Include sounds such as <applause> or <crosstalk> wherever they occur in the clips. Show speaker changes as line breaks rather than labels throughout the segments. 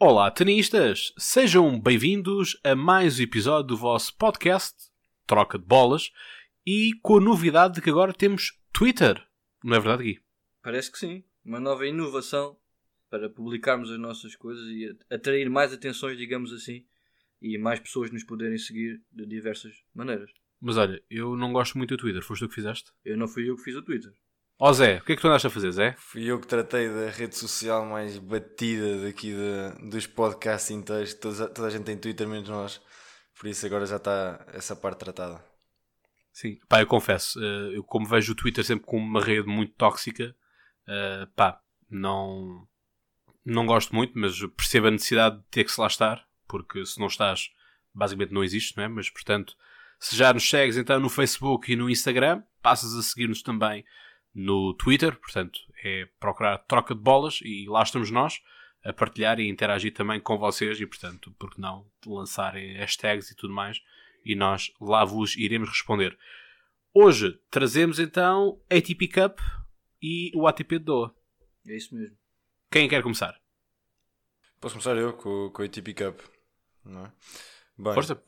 Olá, tenistas! Sejam bem-vindos a mais um episódio do vosso podcast, Troca de Bolas, e com a novidade de que agora temos Twitter. Não é verdade, Gui?
Parece que sim. Uma nova inovação para publicarmos as nossas coisas e atrair mais atenções, digamos assim, e mais pessoas nos poderem seguir de diversas maneiras.
Mas olha, eu não gosto muito do Twitter. Foste tu que fizeste?
Eu não fui eu que fiz o Twitter.
Ó Zé, o que é que tu andaste a fazer, Zé?
Fui eu que tratei da rede social mais batida daqui de, dos podcasts inteiros. Toda, toda a gente tem Twitter, menos nós. Por isso agora já está essa parte tratada.
Sim, pá, eu confesso, eh, eu como vejo o Twitter sempre como uma rede muito tóxica, eh, pá, não, não gosto muito, mas percebo a necessidade de ter que se lá estar, porque se não estás, basicamente não existe, não é? Mas portanto, se já nos segues então no Facebook e no Instagram, passas a seguir-nos também no Twitter, portanto é procurar troca de bolas e lá estamos nós a partilhar e interagir também com vocês e portanto, porque não lançarem hashtags e tudo mais e nós lá vos iremos responder. Hoje trazemos então ATP Cup e o ATP de Doha.
É isso mesmo.
Quem quer começar?
Posso começar eu com, com a ATP Cup, não é? Bem,
Força.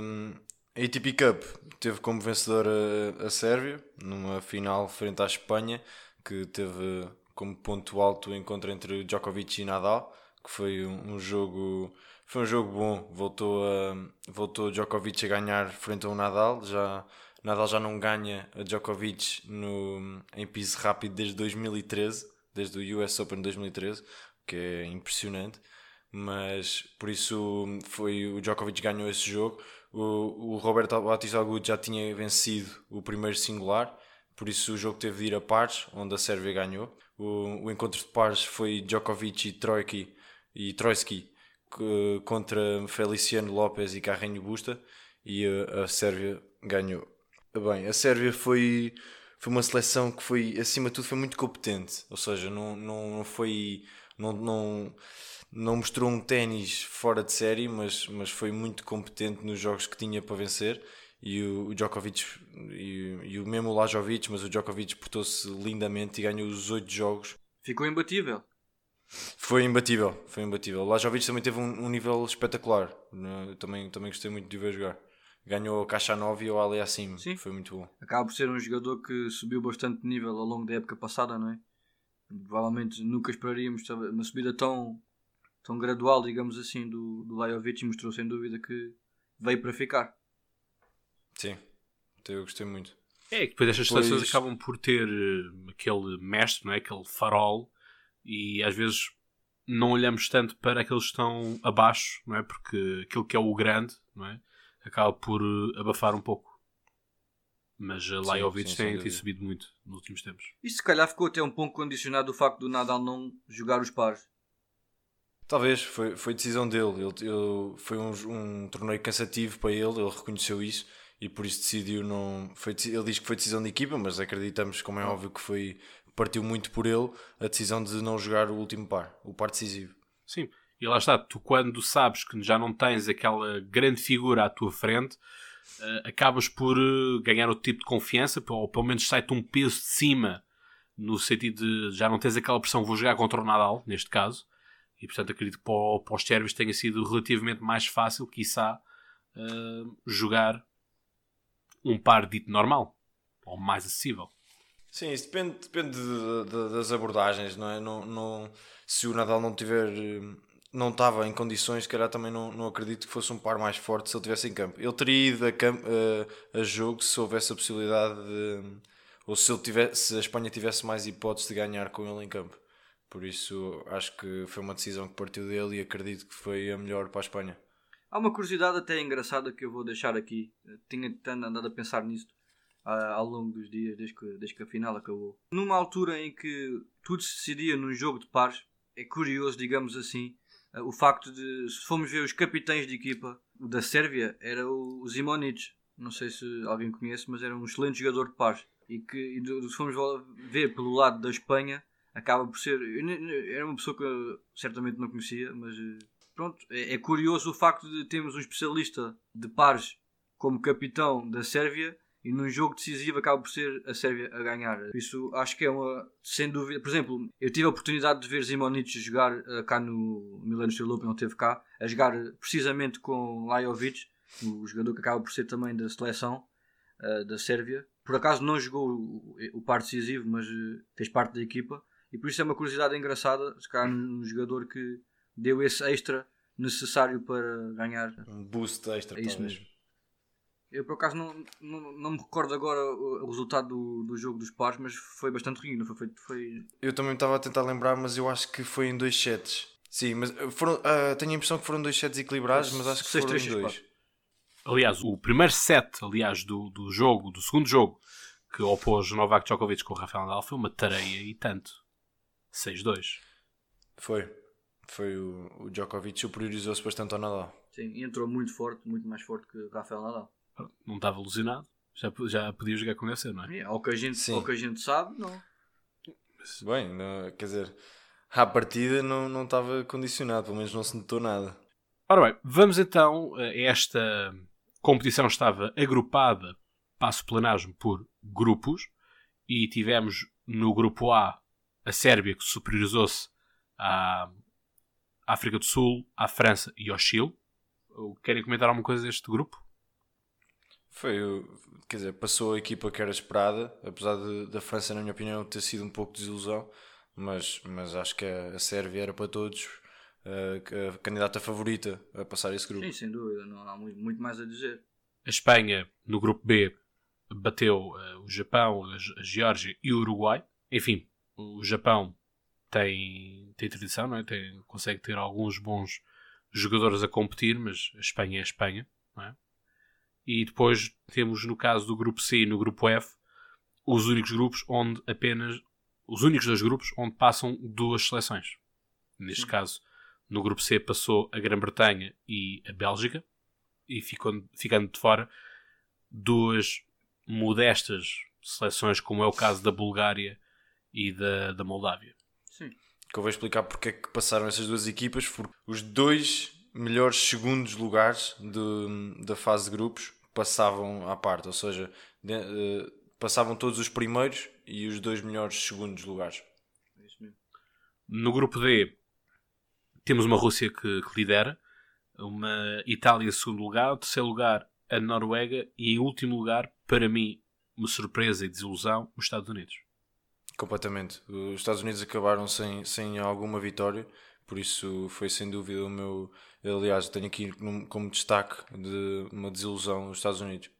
hum, ATP Cup teve como vencedor a, a Sérvia, numa final frente à Espanha, que teve como ponto alto o encontro entre Djokovic e Nadal, que foi um, um jogo foi um jogo bom. Voltou a voltou Djokovic a ganhar frente ao Nadal, já Nadal já não ganha a Djokovic no, em piso rápido desde 2013, desde o US Open 2013, que é impressionante. Mas por isso foi o Djokovic ganhou esse jogo. O, o Roberto Batista Agut já tinha vencido o primeiro singular, por isso o jogo teve de ir a pares, onde a Sérvia ganhou. O, o encontro de pares foi Djokovic e Trojki e Troitsky contra Feliciano Lopes e Carreño Busta e a, a Sérvia ganhou. Bem, a Sérvia foi, foi uma seleção que foi, acima de tudo, foi muito competente. Ou seja, não, não, não foi. Não, não, não mostrou um ténis fora de série, mas, mas foi muito competente nos jogos que tinha para vencer. E o, o Djokovic, e, e, o mesmo o Lajovic, mas o Djokovic portou-se lindamente e ganhou os oito jogos.
Ficou imbatível.
Foi imbatível, foi imbatível. O Lajovic também teve um, um, nível espetacular. Eu também, também gostei muito de ver jogar. Ganhou a caixa 9 e o Ali acima. Sim. Foi muito bom.
Acaba por ser um jogador que subiu bastante de nível ao longo da época passada, não é? Provavelmente nunca esperaríamos uma subida tão, tão gradual, digamos assim, do, do Lajovic e mostrou sem dúvida que veio para ficar.
Sim, eu gostei muito.
É que depois estas seleções pois... acabam por ter uh, aquele mestre, não é? aquele farol, e às vezes não olhamos tanto para aqueles que estão abaixo, não é? Porque aquilo que é o grande, não é? Acaba por uh, abafar um pouco. Mas a Lajovic tem, tem subido muito nos últimos tempos.
E se calhar ficou até um pouco condicionado o facto do Nadal não jogar os pares.
Talvez, foi, foi decisão dele. Ele, ele foi um, um, torneio cansativo para ele, ele reconheceu isso e por isso decidiu não. Foi, ele diz que foi decisão de equipa, mas acreditamos, como é óbvio, que foi partiu muito por ele a decisão de não jogar o último par, o par decisivo.
Sim, e lá está, tu quando sabes que já não tens aquela grande figura à tua frente, uh, acabas por uh, ganhar outro tipo de confiança, ou pelo menos sai-te um peso de cima, no sentido de já não tens aquela pressão, vou jogar contra o Nadal, neste caso, e portanto acredito que para, para os sérvios tenha sido relativamente mais fácil, quiçá, uh, jogar um par dito normal, ou mais acessível.
Sim, isso depende, depende de, de, das abordagens, não é? Não, não, se o Nadal não tiver não estava em condições, se calhar também não, não acredito que fosse um par mais forte se ele estivesse em campo. Ele teria ido a, campo, a, a jogo se houvesse a possibilidade de. ou se, ele tivesse, se a Espanha tivesse mais hipóteses de ganhar com ele em campo. Por isso acho que foi uma decisão que partiu dele e acredito que foi a melhor para a Espanha.
Há uma curiosidade até engraçada que eu vou deixar aqui. Tinha andado a pensar nisto ao longo dos dias, desde que, desde que a final acabou. Numa altura em que tudo se decidia num jogo de pares, é curioso, digamos assim, eh, o facto de, se formos ver os capitães de equipa da Sérvia, era o Zimonic. Não sei se alguém conhece, mas era um excelente jogador de pares. E que, e se formos ver pelo lado da Espanha, acaba por ser. Era uma pessoa que eu certamente não conhecia, mas eh, pronto. É, é curioso o facto de termos um especialista de pares como capitão da Sérvia e num jogo decisivo acaba por ser a Sérvia a ganhar. Isso acho que é uma, sem dúvida. Por exemplo, eu tive a oportunidade de ver Zimonic jogar uh, cá no Milano Steel Open, ele teve cá, a jogar precisamente com Lajovic, o jogador que acaba por ser também da seleção uh, da Sérvia. Por acaso não jogou o, o par decisivo, mas uh, fez parte da equipa. E por isso é uma curiosidade engraçada, se calhar um jogador que deu esse extra necessário para ganhar.
Um boost extra,
é isso
talvez.
mesmo. Eu por acaso não, não, não me recordo agora o, resultado do, do jogo dos pares, mas foi bastante ruim, não foi? Foi, foi...
Eu também estava a tentar lembrar, mas eu acho que foi em dois sets. Sim, mas foram, ah, tenho a impressão que foram dois sets equilibrados, mas acho que
Seis,
foram
três,
em
seis,
dois.
quatro.
Aliás, o primeiro set, aliás, do, do jogo, do segundo jogo, que opôs Novak Djokovic com o Rafael Nadal foi uma tareia e tanto. 6-2.
Foi. Foi o, o Djokovic superiorizou-se bastante ao Nadal.
Sim, e entrou muito forte, muito mais forte que Rafael Nadal.
Não estava alucinado. Já, já podia jogar com esse, não é?
É, ao, que a gente,
Sim.
ao que a gente sabe, não.
Bem, não- quer dizer, à partida não não estava condicionado, pelo menos não se notou nada.
Ora bem, vamos então. Esta competição estava agrupada, passo plenagem, por grupos. E tivemos no grupo A a Sérvia, que superiorizou-se à África do Sul, à França e ao Chile. Querem comentar alguma coisa deste grupo?
Foi, o- quer dizer, passou a equipa que era esperada, apesar de, da França, na minha opinião, ter sido um pouco de desilusão, mas, mas acho que a, a Sérvia era para todos eh, a candidata favorita a passar esse grupo.
Sim, sem dúvida, não há muito, muito mais a dizer.
A Espanha, no grupo B, bateu eh, o Japão, a, a Geórgia e o Uruguai. Enfim, o Japão tem, tem tradição, não é? Tem, consegue ter alguns bons jogadores a competir, mas a Espanha é a Espanha. É? E depois temos, no caso do grupo C e no grupo F, os únicos grupos onde apenas. Os únicos dois grupos onde passam duas seleções. Neste caso, no grupo C passou a Grã-Bretanha e a Bélgica e ficou, ficando de fora duas modestas seleções, como é o caso da Bulgária e da, da Moldávia.
Sim.
Que eu vou explicar porque é que passaram essas duas equipas, porque os dois melhores segundos lugares de- da fase de grupos passavam à parte, ou seja, de- eh, passavam todos os primeiros e os dois melhores segundos lugares.
É isso mesmo.
No grupo D temos uma Rússia que, que lidera, uma Itália em segundo lugar, o terceiro lugar a Noruega e em último lugar, para mim, uma surpresa e desilusão, os Estados Unidos.
Completamente. Os Estados Unidos acabaram sem, sem alguma vitória, por isso foi sem dúvida o meu. Aliás, tenho aqui como destaque de uma desilusão os Estados Unidos.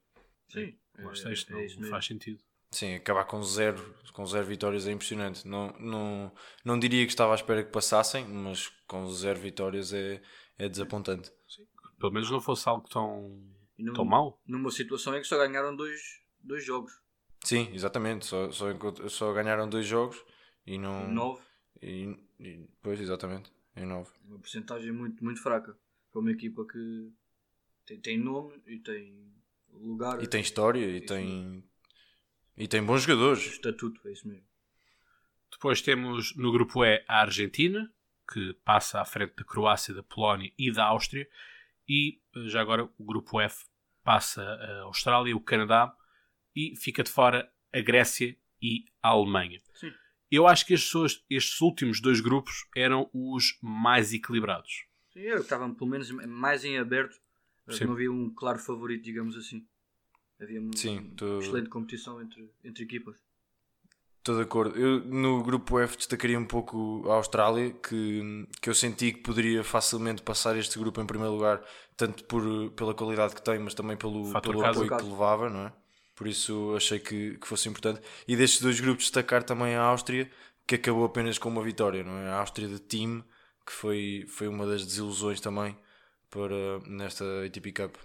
Sim,
está,
é,
isto
é
não faz sentido.
Sim, acabar com zero, com zero vitórias é impressionante. Não, não, não diria que estava à espera que passassem, mas com zero vitórias é, é desapontante.
Pelo menos não fosse algo tão,
num-
tão mau.
Numa situação em que só ganharam dois, dois jogos.
Sim, exatamente. Só, só, só ganharam dois jogos e não.
Nove.
E, e, pois, exatamente. Em nove.
Uma porcentagem muito, muito fraca. Para uma equipa que tem, tem nome e tem lugar.
E tem história e tem. E tem bons jogadores.
estatuto, é isso mesmo.
Depois temos no grupo E a Argentina, que passa à frente da Croácia, da Polónia e da Áustria. E eh, já agora o grupo F passa a Austrália, o Canadá e fica de fora a Grécia e a Alemanha.
Sim.
Eu acho que estes, estes últimos dois grupos eram os mais equilibrados.
Sim, eu estava pelo menos mais em aberto.
Sim.
Não havia um claro favorito, digamos assim. Havia uma
Sim, tô-
excelente competição entre, entre equipas.
Estou de acordo. Eu no grupo F destacaria um pouco a Austrália, que, que eu senti que poderia facilmente passar este grupo em primeiro lugar, tanto por, pela qualidade que tem, mas também pelo,
Fator
pelo
casa.
apoio que levava, não é? Por isso achei que, que fosse importante. E destes dois grupos destacar também a Áustria, que acabou apenas com uma vitória, não é? A Áustria de time, que foi, foi uma das desilusões também para, nesta ATP Cup.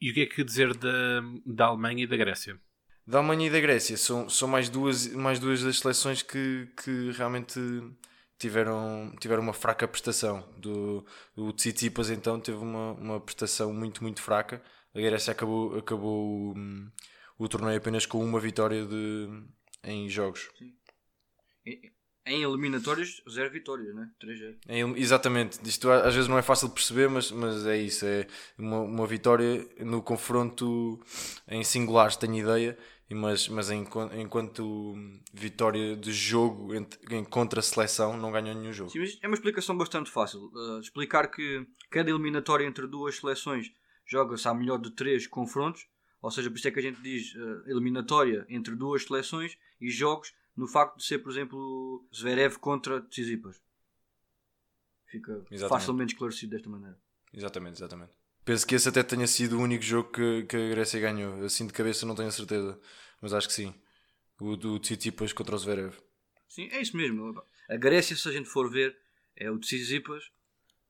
E o que é que dizer da, da Alemanha e da Grécia?
Da Alemanha e da Grécia são, são mais, duas, mais duas das seleções que, que realmente tiveram, tiveram uma fraca prestação. Do, o Tsitsipas então teve uma, uma prestação muito, muito fraca. A Grécia acabou, acabou hum, o torneio apenas com uma vitória de, em jogos.
Em, em eliminatórias, zero vitórias, né? 3
É, exatamente, isto às vezes não é fácil de perceber, mas, mas é isso: é uma, uma vitória no confronto em singulares, tenho ideia, mas, mas em, enquanto vitória de jogo em, contra a seleção, não ganhou nenhum jogo.
Sim, mas é uma explicação bastante fácil. Uh, explicar que cada eliminatória entre duas seleções joga-se à melhor de três confrontos, ou seja, por isso é que a gente diz uh, eliminatória entre duas seleções e jogos no facto de ser, por exemplo, Zverev contra Tsitsipas. Fica exatamente. facilmente esclarecido desta maneira.
Exatamente, exatamente. Penso que esse até tenha sido o único jogo que, que a Grécia ganhou. Assim de cabeça não tenho a certeza, mas acho que sim. O do Tsitsipas contra o Zverev.
Sim, é isso mesmo. A Grécia, se a gente for ver, é o Tsitsipas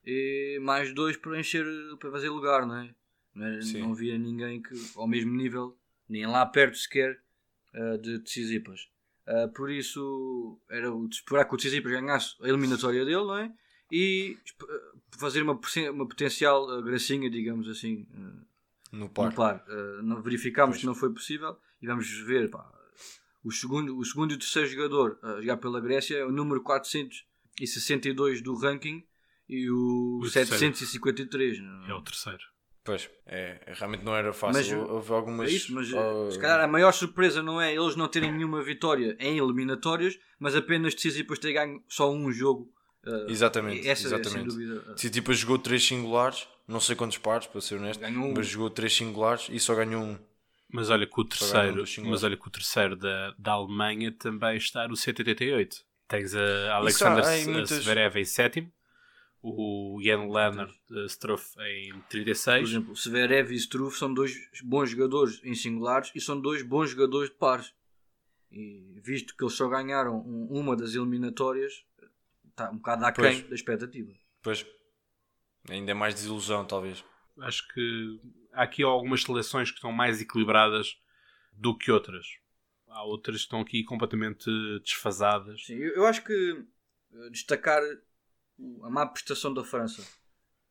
e mais dois para encher, para fazer lugar, não é? Não, é, não havia ninguém que ao mesmo nível, nem lá perto sequer, uh, de Tsitsipas. Uh, por isso era o de esperar que o Tsitsipas ganhasse a eliminatória dele, não é? E fazer uma, uma potencial uh, gracinha, digamos assim, uh,
no par.
No par. não verificámos pois. que não foi possível e vamos ver pá, o, segundo, o segundo e o terceiro jogador a jogar pela Grécia é o número 462 do ranking e o, o 753.
É o terceiro.
Pois, é, realmente não era fácil. Mas, Houve algumas.
É isso, mas uh... se calhar a maior surpresa não é eles não terem nenhuma vitória em eliminatórias, mas apenas depois ter ganho só um jogo.
Uh, exatamente, essa exatamente. É, sem dúvida. Tsitsipas jogou três singulares, não sei quantos pares, para ser honesto, um. mas jogou três singulares e só ganhou um.
Mas olha que o terceiro, mas olha que o terceiro da, da Alemanha também está no 188. Tens a Alexander Zverev em sétimo, o Jan Leonard uh, Struff em 36.
Por exemplo, Severev e Struff são dois bons jogadores em singulares e são dois bons jogadores de pares. E visto que eles só ganharam um, uma das eliminatórias, está um bocado aquém da expectativa.
Pois, ainda é mais desilusão, talvez.
Acho que há aqui algumas seleções que estão mais equilibradas do que outras. Há outras que estão aqui completamente desfasadas.
Sim, eu, eu acho que eh, destacar a má prestação da França.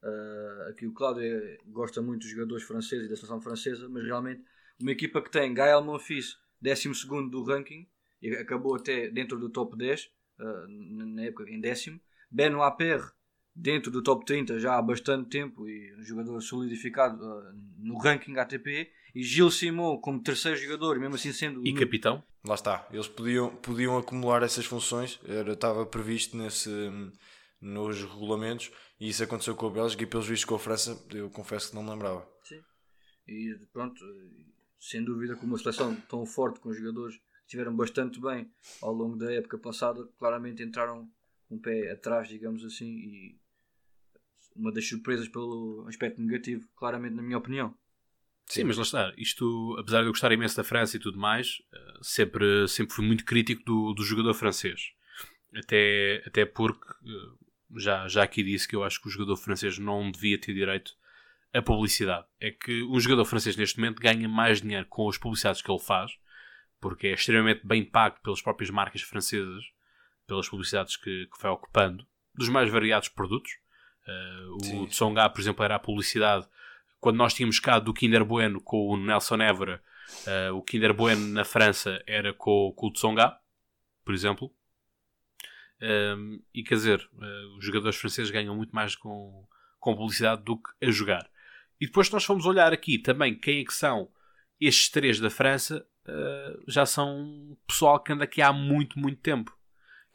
Uh, aqui o Cláudio é, gosta muito dos jogadores franceses e da seleção francesa, mas realmente uma equipa que tem Gael Monfils, 12 do ranking, e acabou até dentro do top 10, uh, ah, na época em décimo. Benoit Perre, dentro do top 30 já há bastante tempo e um jogador solidificado uh, no ranking ATP. E Gilles Simon como terceiro jogador, mesmo assim sendo.
E capitão?
Lá está, eles podiam, podiam acumular essas funções, era, estava previsto nesse nos regulamentos e isso aconteceu com a Bélgica e pelos vistos com a França eu confesso que não me lembrava.
Sim. E pronto, sem dúvida com uma seleção tão forte com jogadores que estiveram bastante bem ao longo da época passada, claramente entraram um pé atrás, digamos assim, e uma das surpresas pelo aspecto negativo, claramente na minha opinião.
Sim, mas lá está. Isto, apesar de eu gostar imenso da França e tudo mais, eh, sempre, sempre fui muito crítico do, do jogador francês. Até, até porque eh, já, já aqui disse que eu acho que o jogador francês não devia ter direito a publicidade. É que um jogador francês neste momento ganha mais dinheiro com as publicidades que ele faz, porque é extremamente bem pago pelas próprias marcas francesas, pelas publicidades que, que vai ocupando, dos mais variados produtos. Uh, o Tsonga, por exemplo, era a publicidade quando nós tínhamos cá do Kinder Bueno com o Nelson Évora. Uh, o Kinder Bueno na França era com, com o Tsonga, por exemplo. Um, e quer dizer, uh, os jogadores franceses ganham muito mais com, com publicidade do que a jogar. E depois nós fomos olhar aqui também quem é que são estes três da França, uh, já são pessoal que anda aqui há muito, muito tempo.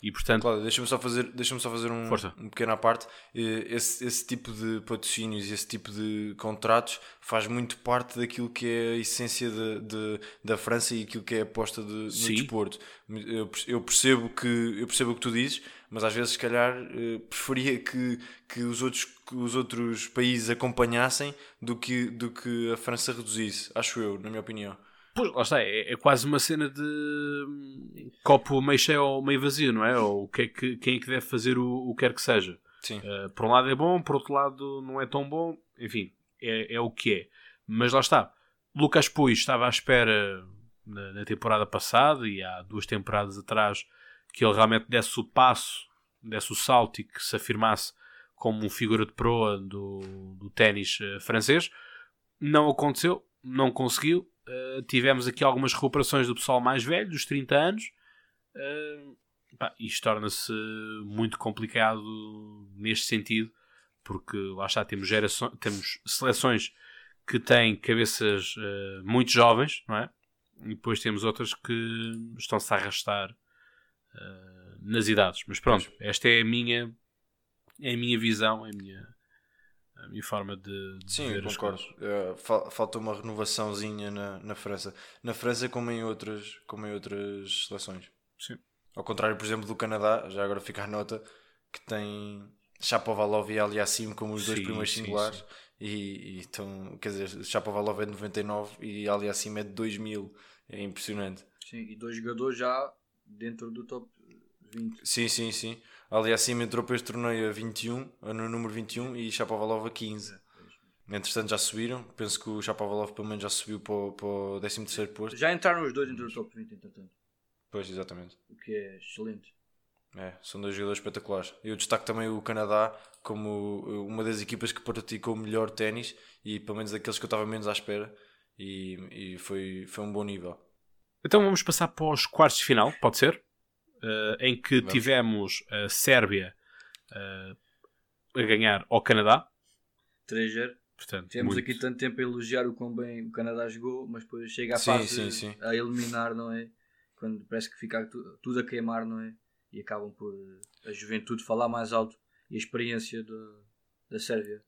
E portanto.
Claro, deixa-me só fazer, deixa só fazer um, um pequeno à parte. Esse, esse tipo de patrocínios e esse tipo de contratos faz muito parte daquilo que é a essência de, de da França e aquilo que é a aposta de, no desporto. Eu, eu, percebo que, eu percebo o que tu dizes, mas às vezes, se calhar, eh, preferia que, que, os outros, que os outros países acompanhassem do que, do que a França reduzisse. Acho eu, na minha opinião.
Pois, lá está, é, é, quase uma cena de hum, copo meio cheio ou meio vazio, não é? Ou que é que, quem é que deve fazer o, o que quer que seja.
Sim.
Uh, por um lado é bom, por outro lado não é tão bom, enfim, é, é o que é. Mas lá está, Lucas Puig estava à espera na, na, temporada passada e há duas temporadas atrás que ele realmente desse o passo, desse o salto e que se afirmasse como um figura de proa do, do ténis uh, francês. Não aconteceu, não conseguiu Uh, tivemos aqui algumas recuperações do pessoal mais velho, dos 30 anos. Uh, Pá, isto torna-se muito complicado neste sentido, porque lá está, temos, gerações, temos seleções que têm cabeças uh, muito jovens, não é? E depois temos outras que estão-se a arrastar nas idades. Mas pronto, esta é a minha, é a minha visão, é a minha, a minha forma de, de
Sim,
ver
concordo. Uh, falta uma renovaçãozinha na, na França. Na França como em outras, como em outras seleções.
Sim.
Ao contrário, por exemplo, do Canadá, já agora fica a nota que tem Chapovalov e Aliassim como os dois
Sim,
primeiros
sim,
singulares.
sim.
E, e então, quer dizer, Chapovalov é de 99 e Aliassim é de 2000. É impressionante.
Sim, e dois jogadores já dentro do top 20.
Sim, sim, sim. Aliassim entrou para este torneio a 21, no número 21 e Chapovalov a 15. Entretanto já subiram. Penso que o Chapovalov pelo menos já subiu para, o- para o 13 posto.
Já entraram os dois dentro do top 20, entretanto.
Pois, exatamente.
O que é excelente.
É, são dois jogadores espetaculares. Eu destaco também o Canadá como uma das equipas que praticou o melhor ténis e pelo menos daqueles que eu estava menos à espera. E, e foi, foi um bom nível.
Então vamos passar para os quartos de final, pode ser? Uh, em que
Vamos.
tivemos a Sérvia uh, a ganhar ao Canadá.
3-0.
Portanto,
Temos
muito-
aqui tanto tempo a elogiar o quão bem o Canadá jogou, mas depois chega a
Sim,
fase
sim, sim.
a eliminar, não é? Quando parece que fica tu- tudo a queimar, não é? E acabam por eh, a juventude falar mais alto e a experiência da- da Sérvia.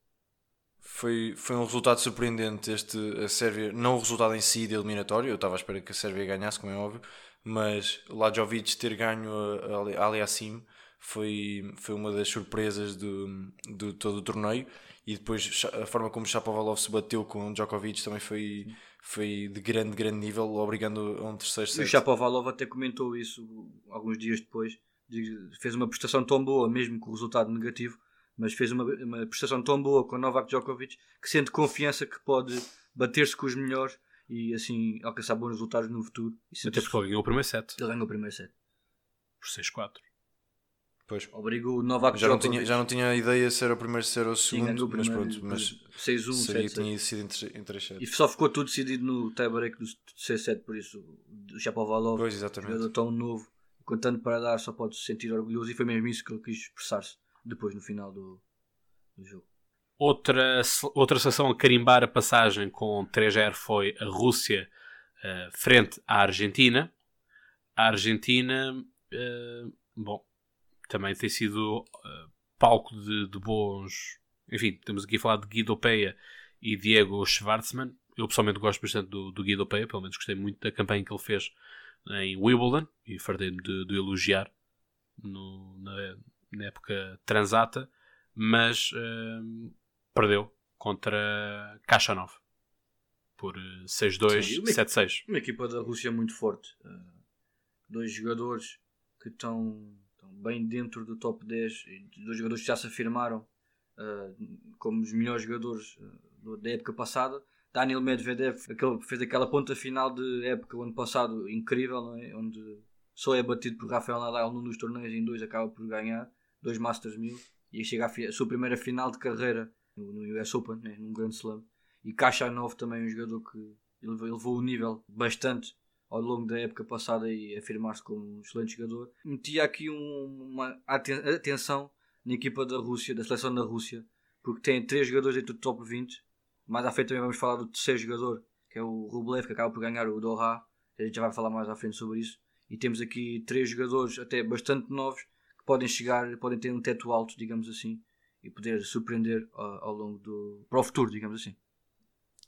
Foi, foi um resultado surpreendente este, a Sérvia, não o resultado em si de eliminatório, eu estava à espera que a Sérvia ganhasse, como é óbvio, mas Lajovic ter ganho a, a Ali- Aliassim foi, foi uma das surpresas do, do todo o torneio e depois a forma como Shapovalov se bateu com Djokovic também foi, foi de grande, grande nível, obrigando a um terceiro
E o
set.
Shapovalov até comentou isso alguns dias depois. Fez uma prestação tão boa, mesmo com o resultado negativo, mas fez uma, uma prestação tão boa com Novak Djokovic que sente confiança que pode bater-se com os melhores e assim alcançar bons resultados no futuro.
Até porque ele ganhou o primeiro set
ele ganhou o primeiro set.
por 6-4.
Pois.
Obrigou o Novak
Já não, tinha, já não tinha ideia se era o primeiro ser ou o
Sim,
segundo,
o
mas
primeiro,
pronto, mas
depois 6-1,
sabia
7-7.
que tinha sido em três sets.
E só ficou tudo decidido no tie-break do C7, por isso o Shapovalov,
Pois, exatamente.
jogador tão novo, com tanto para dar, só pode se sentir orgulhoso e foi mesmo isso que ele quis expressar-se depois no final do, do jogo.
Outra, outra seleção a carimbar a passagem com 3-0 foi a Rússia eh, frente à Argentina. A Argentina, eh, bom, também tem sido eh, palco de, de bons. Enfim, temos aqui a falar de Guido Peia e Diego Schwartzman. Eu pessoalmente gosto bastante do, do Guido Peia, pelo menos gostei muito da campanha que ele fez em Wimbledon e fartei-me de, de elogiar no- na, na época transata, mas eh, perdeu contra Kachanov por eh,
Sim,
6-2,
uma-
7-6.
Uma equipa da Rússia muito forte. Uh, dois jogadores que estão, estão bem dentro do top 10, e dois jogadores que já se afirmaram uh, como os melhores jogadores uh, da época passada. Daniel Medvedev aquele, fez aquela ponta final de época o ano passado incrível, é? onde só é batido por Rafael Nadal num dos torneios em dois acaba por ganhar, dois Masters 1000 e chega à sua primeira final de carreira no, no US Open, né? num grande slam. E Kachanov também um jogador que elevou, elevou o nível bastante ao longo da época passada e afirmar-se como um excelente jogador. Metia aqui um- uma aten- atenção na equipa da Rússia, da seleção da Rússia, porque tem três jogadores dentro do top 20. Mais à frente também vamos falar do terceiro jogador, que é o Rublev, que acaba por ganhar o Doha. A gente já vai falar mais à frente sobre isso. E temos aqui três jogadores até bastante novos que podem chegar, podem ter um teto alto, digamos assim, e poder surpreender ao, ao longo do. para o futuro, digamos assim.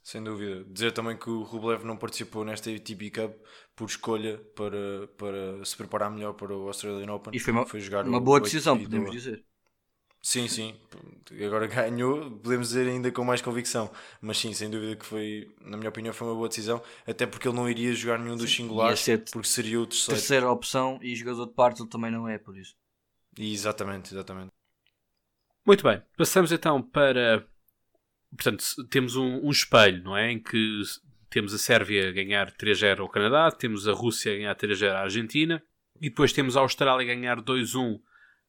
Sem dúvida. Dizer também que o Rublev não participou nesta ATP Cup por escolha para, para se preparar melhor para o Australian Open.
E foi uma,
jogar
uma boa decisão, podemos dizer.
Sim, sim. Agora <laughs> ganhou, podemos dizer ainda com mais convicção. Mas sim, sem dúvida que foi, na minha opinião, foi uma boa decisão. Até porque ele não iria jogar nenhum dos singulares,
Ia ser
porque seria o terceiro.
Terceira opção e jogador de parte ele também não é, por isso.
E exatamente, exatamente.
Muito bem, passamos então para. Portanto, temos um, um espelho, não é? Em que temos a Sérvia a ganhar 3-0 ao Canadá, temos a Rússia a ganhar 3-0 à Argentina e depois temos a Austrália a ganhar 2-1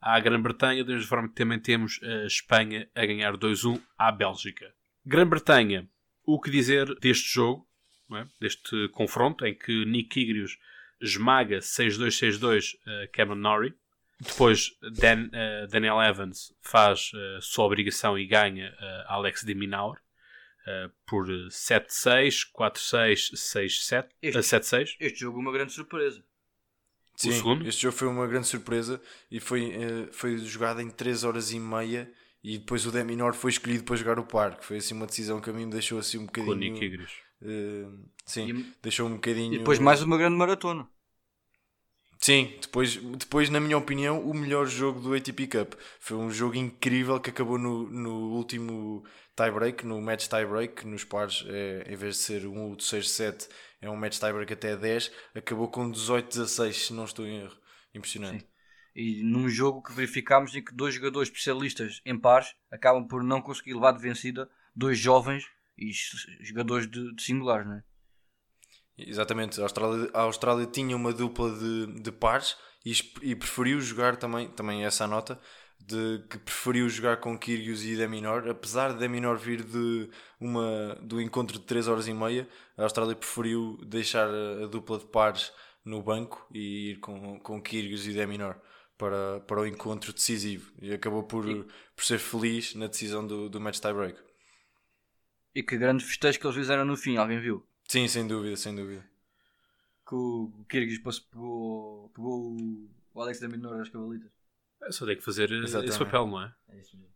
à Grã-Bretanha, da mesma forma que também temos a Espanha a ganhar 2-1 à Bélgica. Grã-Bretanha, o que dizer deste jogo, é? deste confronto, em que Nick Kyrgios esmaga 6-2-6-2 uh, Cameron Norrie. Depois Dan, uh, Daniel Evans faz uh, sua obrigação e ganha uh, Alex de Minaur uh, por 7-6, 4-6, 6-7, 7-6.
Este jogo é uma grande surpresa.
Sim, este jogo foi uma grande surpresa e foi, foi jogado em 3 horas e meia e depois o Deminor foi escolhido para jogar o parque. Foi assim uma decisão que a mim me deixou assim um bocadinho. Com Nick Igres. sim, e, deixou um bocadinho.
E depois mais uma grande maratona.
Sim, depois, depois, na minha opinião, o melhor jogo do ATP Cup. Foi um jogo incrível que acabou no, no último tie-break, no match tie-break, nos pares, é, em vez de ser um 8, 6, 7, é um match tie-break até 10, acabou com 18-16, se não estou em erro. Impressionante. Sim.
E num jogo que verificámos em que dois jogadores especialistas em pares acabam por não conseguir levar de vencida dois jovens e jogadores de, de singulares, não é?
Exatamente, a Austrália, a Austrália tinha uma dupla de, de pares e, e preferiu jogar também, também essa nota, de que preferiu jogar com Kyrgios e Deminor, apesar de Deminor vir de uma, do encontro de 3 horas e meia, a Austrália preferiu deixar a, a dupla de pares no banco e ir com, com Kyrgios e Deminor para, para o encontro decisivo e acabou por, por ser feliz na decisão do, do match tie-break.
E que grande festejo que eles fizeram no fim, alguém viu?
Sim, sem dúvida, sem dúvida.
Que o Kyrgios pegou, pegou o Alex da Minor às cavalitas.
É só tem que fazer Exatamente. esse papel, não é? É isso mesmo.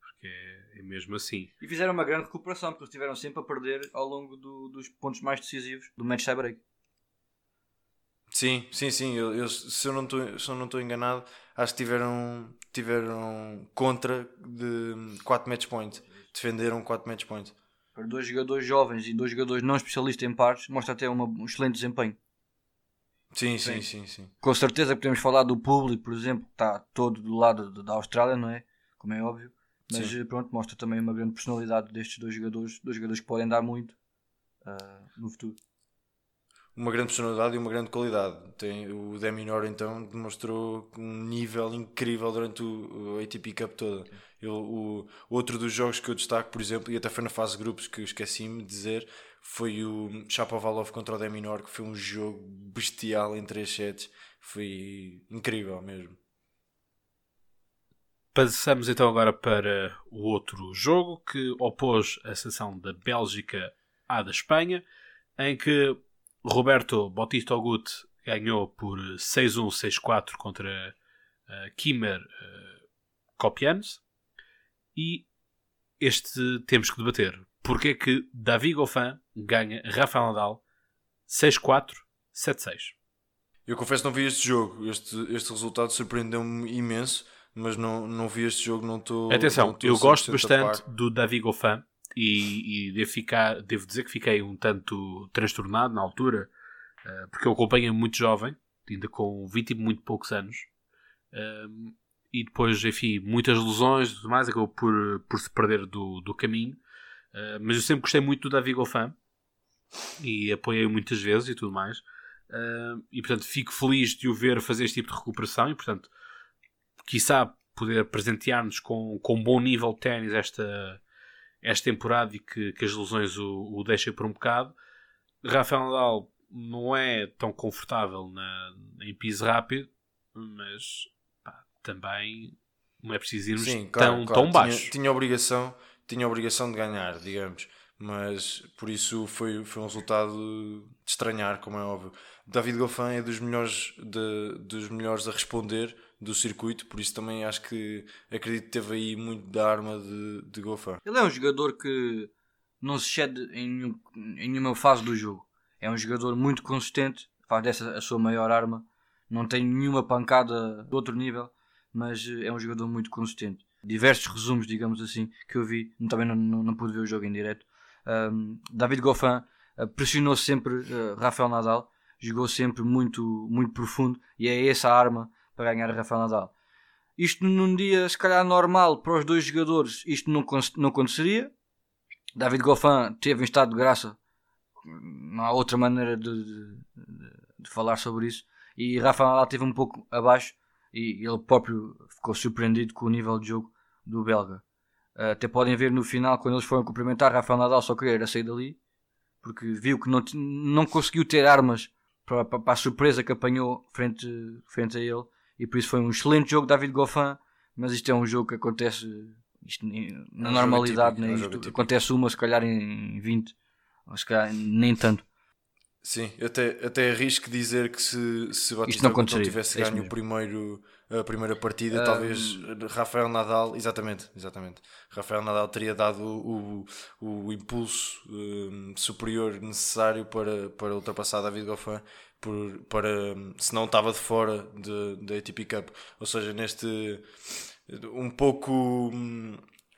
Porque é, mesmo assim.
E fizeram uma grande recuperação, porque eles estiveram sempre a perder ao longo do, dos pontos mais decisivos do match tie-break.
Sim, sim, sim. Eu, eu, se eu não estou enganado, acho que tiveram, tiveram contra de 4 match points. Defenderam 4 match points
para dois jogadores jovens e dois jogadores não especialistas em pares, mostra até uma, um excelente desempenho.
Sim, sim, sim, sim,
Com certeza podemos falar do público, por exemplo, que está todo do lado da Austrália, não é? Como é óbvio. Mas sim. pronto, mostra também uma grande personalidade destes dois jogadores, dois jogadores que podem dar muito uh, no futuro
uma grande personalidade e uma grande qualidade. Tem, o Deminor então demonstrou um nível incrível durante o, o ATP Cup todo. Eu, o, outro dos jogos que eu destaco, por exemplo, e até foi na fase de grupos que esqueci-me de dizer, foi o Chapovalov contra o Deminor, que foi um jogo bestial em 3 sets. Foi incrível mesmo.
Passamos então agora para o outro jogo que opôs a seleção da Bélgica à da Espanha, em que Roberto Bautista Agut ganhou por 6-1, 6-4 contra uh, Kimmer uh, Kopianos. E este temos que debater. Porque é que Davi Goffin ganha Rafael Nadal 6-4, 7-6?
Eu confesso que não vi este jogo. Este, este resultado surpreendeu-me imenso, mas não, não vi este jogo, não estou.
Atenção, não eu gosto bastante do Davi Goffin e, e devo, ficar, devo dizer que fiquei um tanto transtornado na altura, uh, porque eu acompanho muito jovem, ainda com 20 e muito poucos anos, uh, e depois, enfim, muitas lesões e tudo mais, acabou por, por se perder do, do caminho. Uh, mas eu sempre gostei muito do Davi Goffin e apoiei muitas vezes e tudo mais. e portanto, fico feliz de o ver fazer este tipo de recuperação e, portanto, quiçá poder presentear-nos com, com um bom nível de ténis esta, esta temporada e que, que as lesões o, o deixem por um bocado. Rafael Nadal não é tão confortável na, em piso rápido, mas pá, também não é preciso irmos Sim, claro, tão, claro. tão baixo.
Tinha, tinha, obrigação, tinha obrigação de ganhar, digamos, mas por isso foi, foi um resultado de estranhar, como é óbvio. David Goffin é dos melhores, de, dos melhores a responder do circuito, por isso também acho que acredito que teve aí muito da arma de, de.
Ele é um jogador que não se cede em, em nenhuma fase do jogo. É um jogador muito consistente, faz dessa a sua maior arma. Não tem nenhuma pancada de outro nível, mas é um jogador muito consistente. Diversos resumos, digamos assim, que eu vi, também não, não, não pude ver o jogo em direto. Um, David Goffin uh, pressionou sempre uh, Rafael Nadal, jogou sempre muito, muito profundo e é essa a arma para ganhar Rafael Nadal. Isto num dia, se calhar, normal para os dois jogadores, isto não, não aconteceria. David Goffin teve em estado de graça, não há outra maneira de, de, de falar sobre isso. E Rafael Nadal esteve um pouco abaixo e ele próprio ficou surpreendido com o nível de jogo do belga. Até podem ver no final, quando eles foram cumprimentar, Rafael Nadal só queria sair dali, porque viu que não, não conseguiu ter armas para, para, para a surpresa que apanhou frente, frente a ele. E por isso foi um excelente jogo, David Goffin. Mas isto é um jogo que acontece na
É um
normalidade,
típico,
né?
um
Isto acontece uma, se calhar em 20, ou se calhar nem tanto.
Sim, até, até arrisco dizer que se, se Batista
não
não tivesse
é
ganho o primeiro, a primeira partida,
Ah,
talvez Rafael Nadal, exatamente, exatamente. Rafael Nadal teria dado o, o, o impulso hum, superior necessário para, para ultrapassar David Goffin, por, para, se não estava de fora da ATP Cup. Ou seja, neste um pouco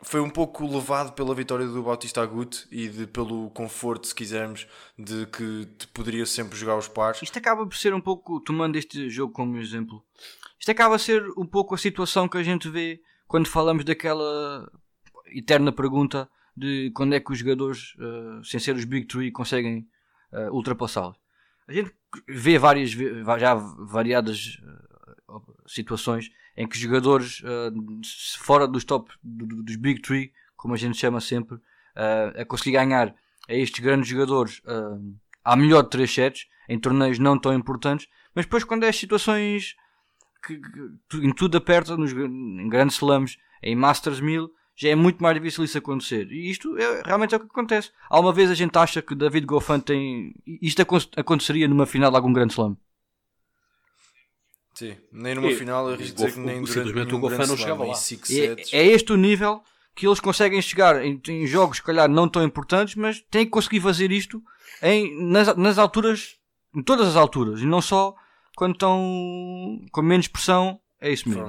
foi um pouco levado pela vitória do Bautista Agut e de, pelo conforto, se quisermos, de que poderia sempre jogar os pares.
Isto acaba por ser um pouco, tomando este jogo como exemplo, isto acaba a ser um pouco a situação que a gente vê quando falamos daquela eterna pergunta de quando é que os jogadores, eh, sem ser os Big Three, conseguem eh, ultrapassá-los. A gente vê várias, já variadas eh, situações em que jogadores eh, fora dos top do- do- dos Big Three, como a gente chama sempre, eh, a conseguir ganhar a estes grandes jogadores à melhor de 3 sets em torneios não tão importantes, mas depois quando é situações que, que em tudo aperta, nos, em grandes slams, em Masters 1000, já é muito mais difícil isso acontecer. E isto é, realmente é o que acontece. Alguma vez a gente acha que David Goffin tem. Isto acon- aconteceria numa final de algum grande slam.
Sim, nem numa
E-
final, eu arrisco dizer que nem durante
o Goffin
grande
não
slam,
chegava
em
lá.
É, é este o nível que eles conseguem chegar em, em jogos, se calhar, não tão importantes, mas têm que conseguir fazer isto em, nas, nas alturas, em todas as alturas, e não só quando estão com menos pressão. É isso mesmo.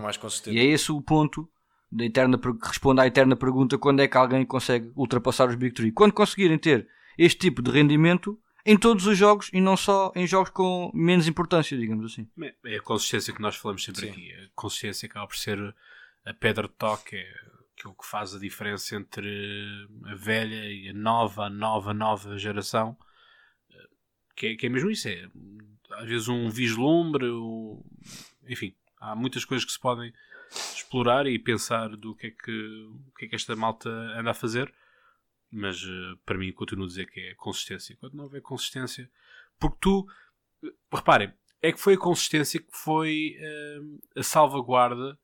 E é esse o ponto da eterna, que responde à eterna pergunta: quando é que alguém consegue ultrapassar os Big Three? Quando conseguirem ter este tipo de rendimento em todos os jogos e não só em jogos com menos importância, digamos assim.
É a consistência que nós falamos sempre
Sim.
aqui. A consistência acaba por ser a pedra de toque, é aquilo que faz a diferença entre a velha e a nova, nova, nova geração. Que é, que é mesmo isso. É, às vezes um vislumbre, o- enfim, há muitas coisas que se podem explorar e pensar do que é que, o que, é que esta malta anda a fazer. Mas eh, para mim continuo a dizer que é consistência. Quando não houver consistência, porque tu, eh, reparem, é que foi a consistência que foi eh, a salvaguarda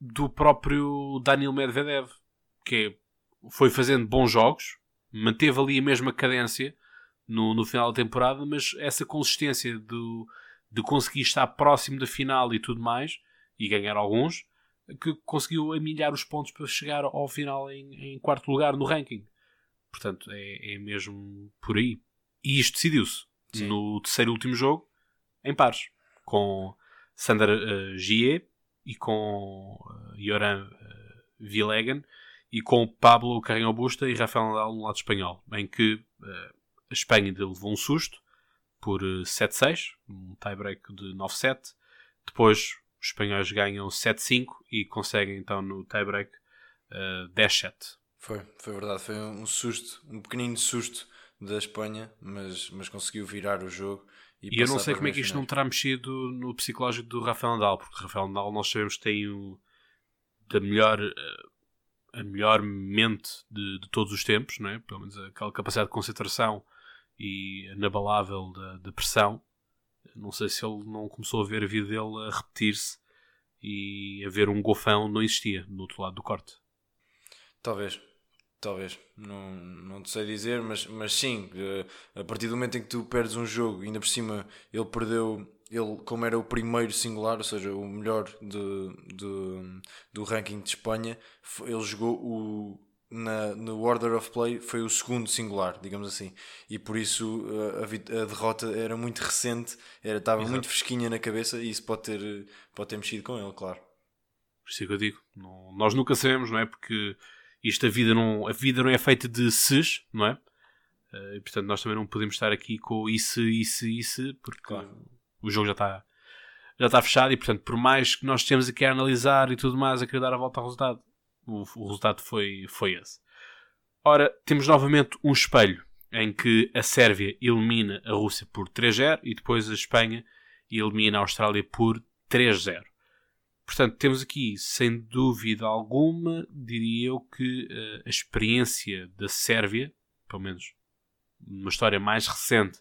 do próprio Daniel Medvedev, que é- foi fazendo bons jogos, manteve ali a mesma cadência no, no final da temporada, mas essa consistência do, de conseguir estar próximo da final e tudo mais, e ganhar alguns, que conseguiu amilhar os pontos para chegar ao final em, em quarto lugar no ranking. Portanto, é, é mesmo por aí. E isto decidiu-se no terceiro e último jogo, em pares, com Sander uh, Gier e com uh, Joran uh, Vilegan e com Pablo Carreño Busta e Rafael Nadal no lado espanhol, em que uh, a Espanha ainda levou um susto por uh, 7-6, um tie-break de 9-7. Depois os espanhóis ganham 7-5 e conseguem então no tie-break uh, 10-7.
Foi, foi verdade. Foi um susto, um pequenino susto da Espanha, mas, mas conseguiu virar o jogo. E,
E eu não sei como é que isto não terá mexido no psicológico do Rafael Nadal, porque Rafael Nadal nós sabemos que tem o, da melhor, eh, a melhor mente de, de todos os tempos, não é? pelo menos aquela capacidade de concentração e inabalável da, da pressão. Não sei se ele não começou a ver a vida dele a repetir-se e a ver um gofão não existia no outro lado do corte.
Talvez, talvez, não, não te sei dizer, mas, mas sim, a partir do momento em que tu perdes um jogo, ainda por cima ele perdeu, ele como era o primeiro singular, ou seja, o melhor de, de- do ranking de Espanha, ele jogou o, na, no Order of Play, foi o segundo singular, digamos assim, e por isso eh, a, a derrota era muito recente, era, estava
Exato.
muito fresquinha na cabeça e isso pode ter, pode ter mexido com ele, claro.
Por isso é que eu digo, não- nós nunca sabemos, não é? Porque isto a vida não, a vida não é feita de ses, não é? Eh, E portanto nós também não podemos estar aqui com isso, isso, isso, porque
Claro.
o jogo já está já está fechado e portanto por mais que nós estejamos aqui a analisar e tudo mais, a querer dar a volta ao resultado, o, o resultado foi, foi esse. Ora, temos novamente um espelho em que a Sérvia elimina a Rússia por 3-0 e depois a Espanha elimina a Austrália por 3-0. Portanto, temos aqui, sem dúvida alguma, diria eu que eh, a experiência da Sérvia, pelo menos numa história mais recente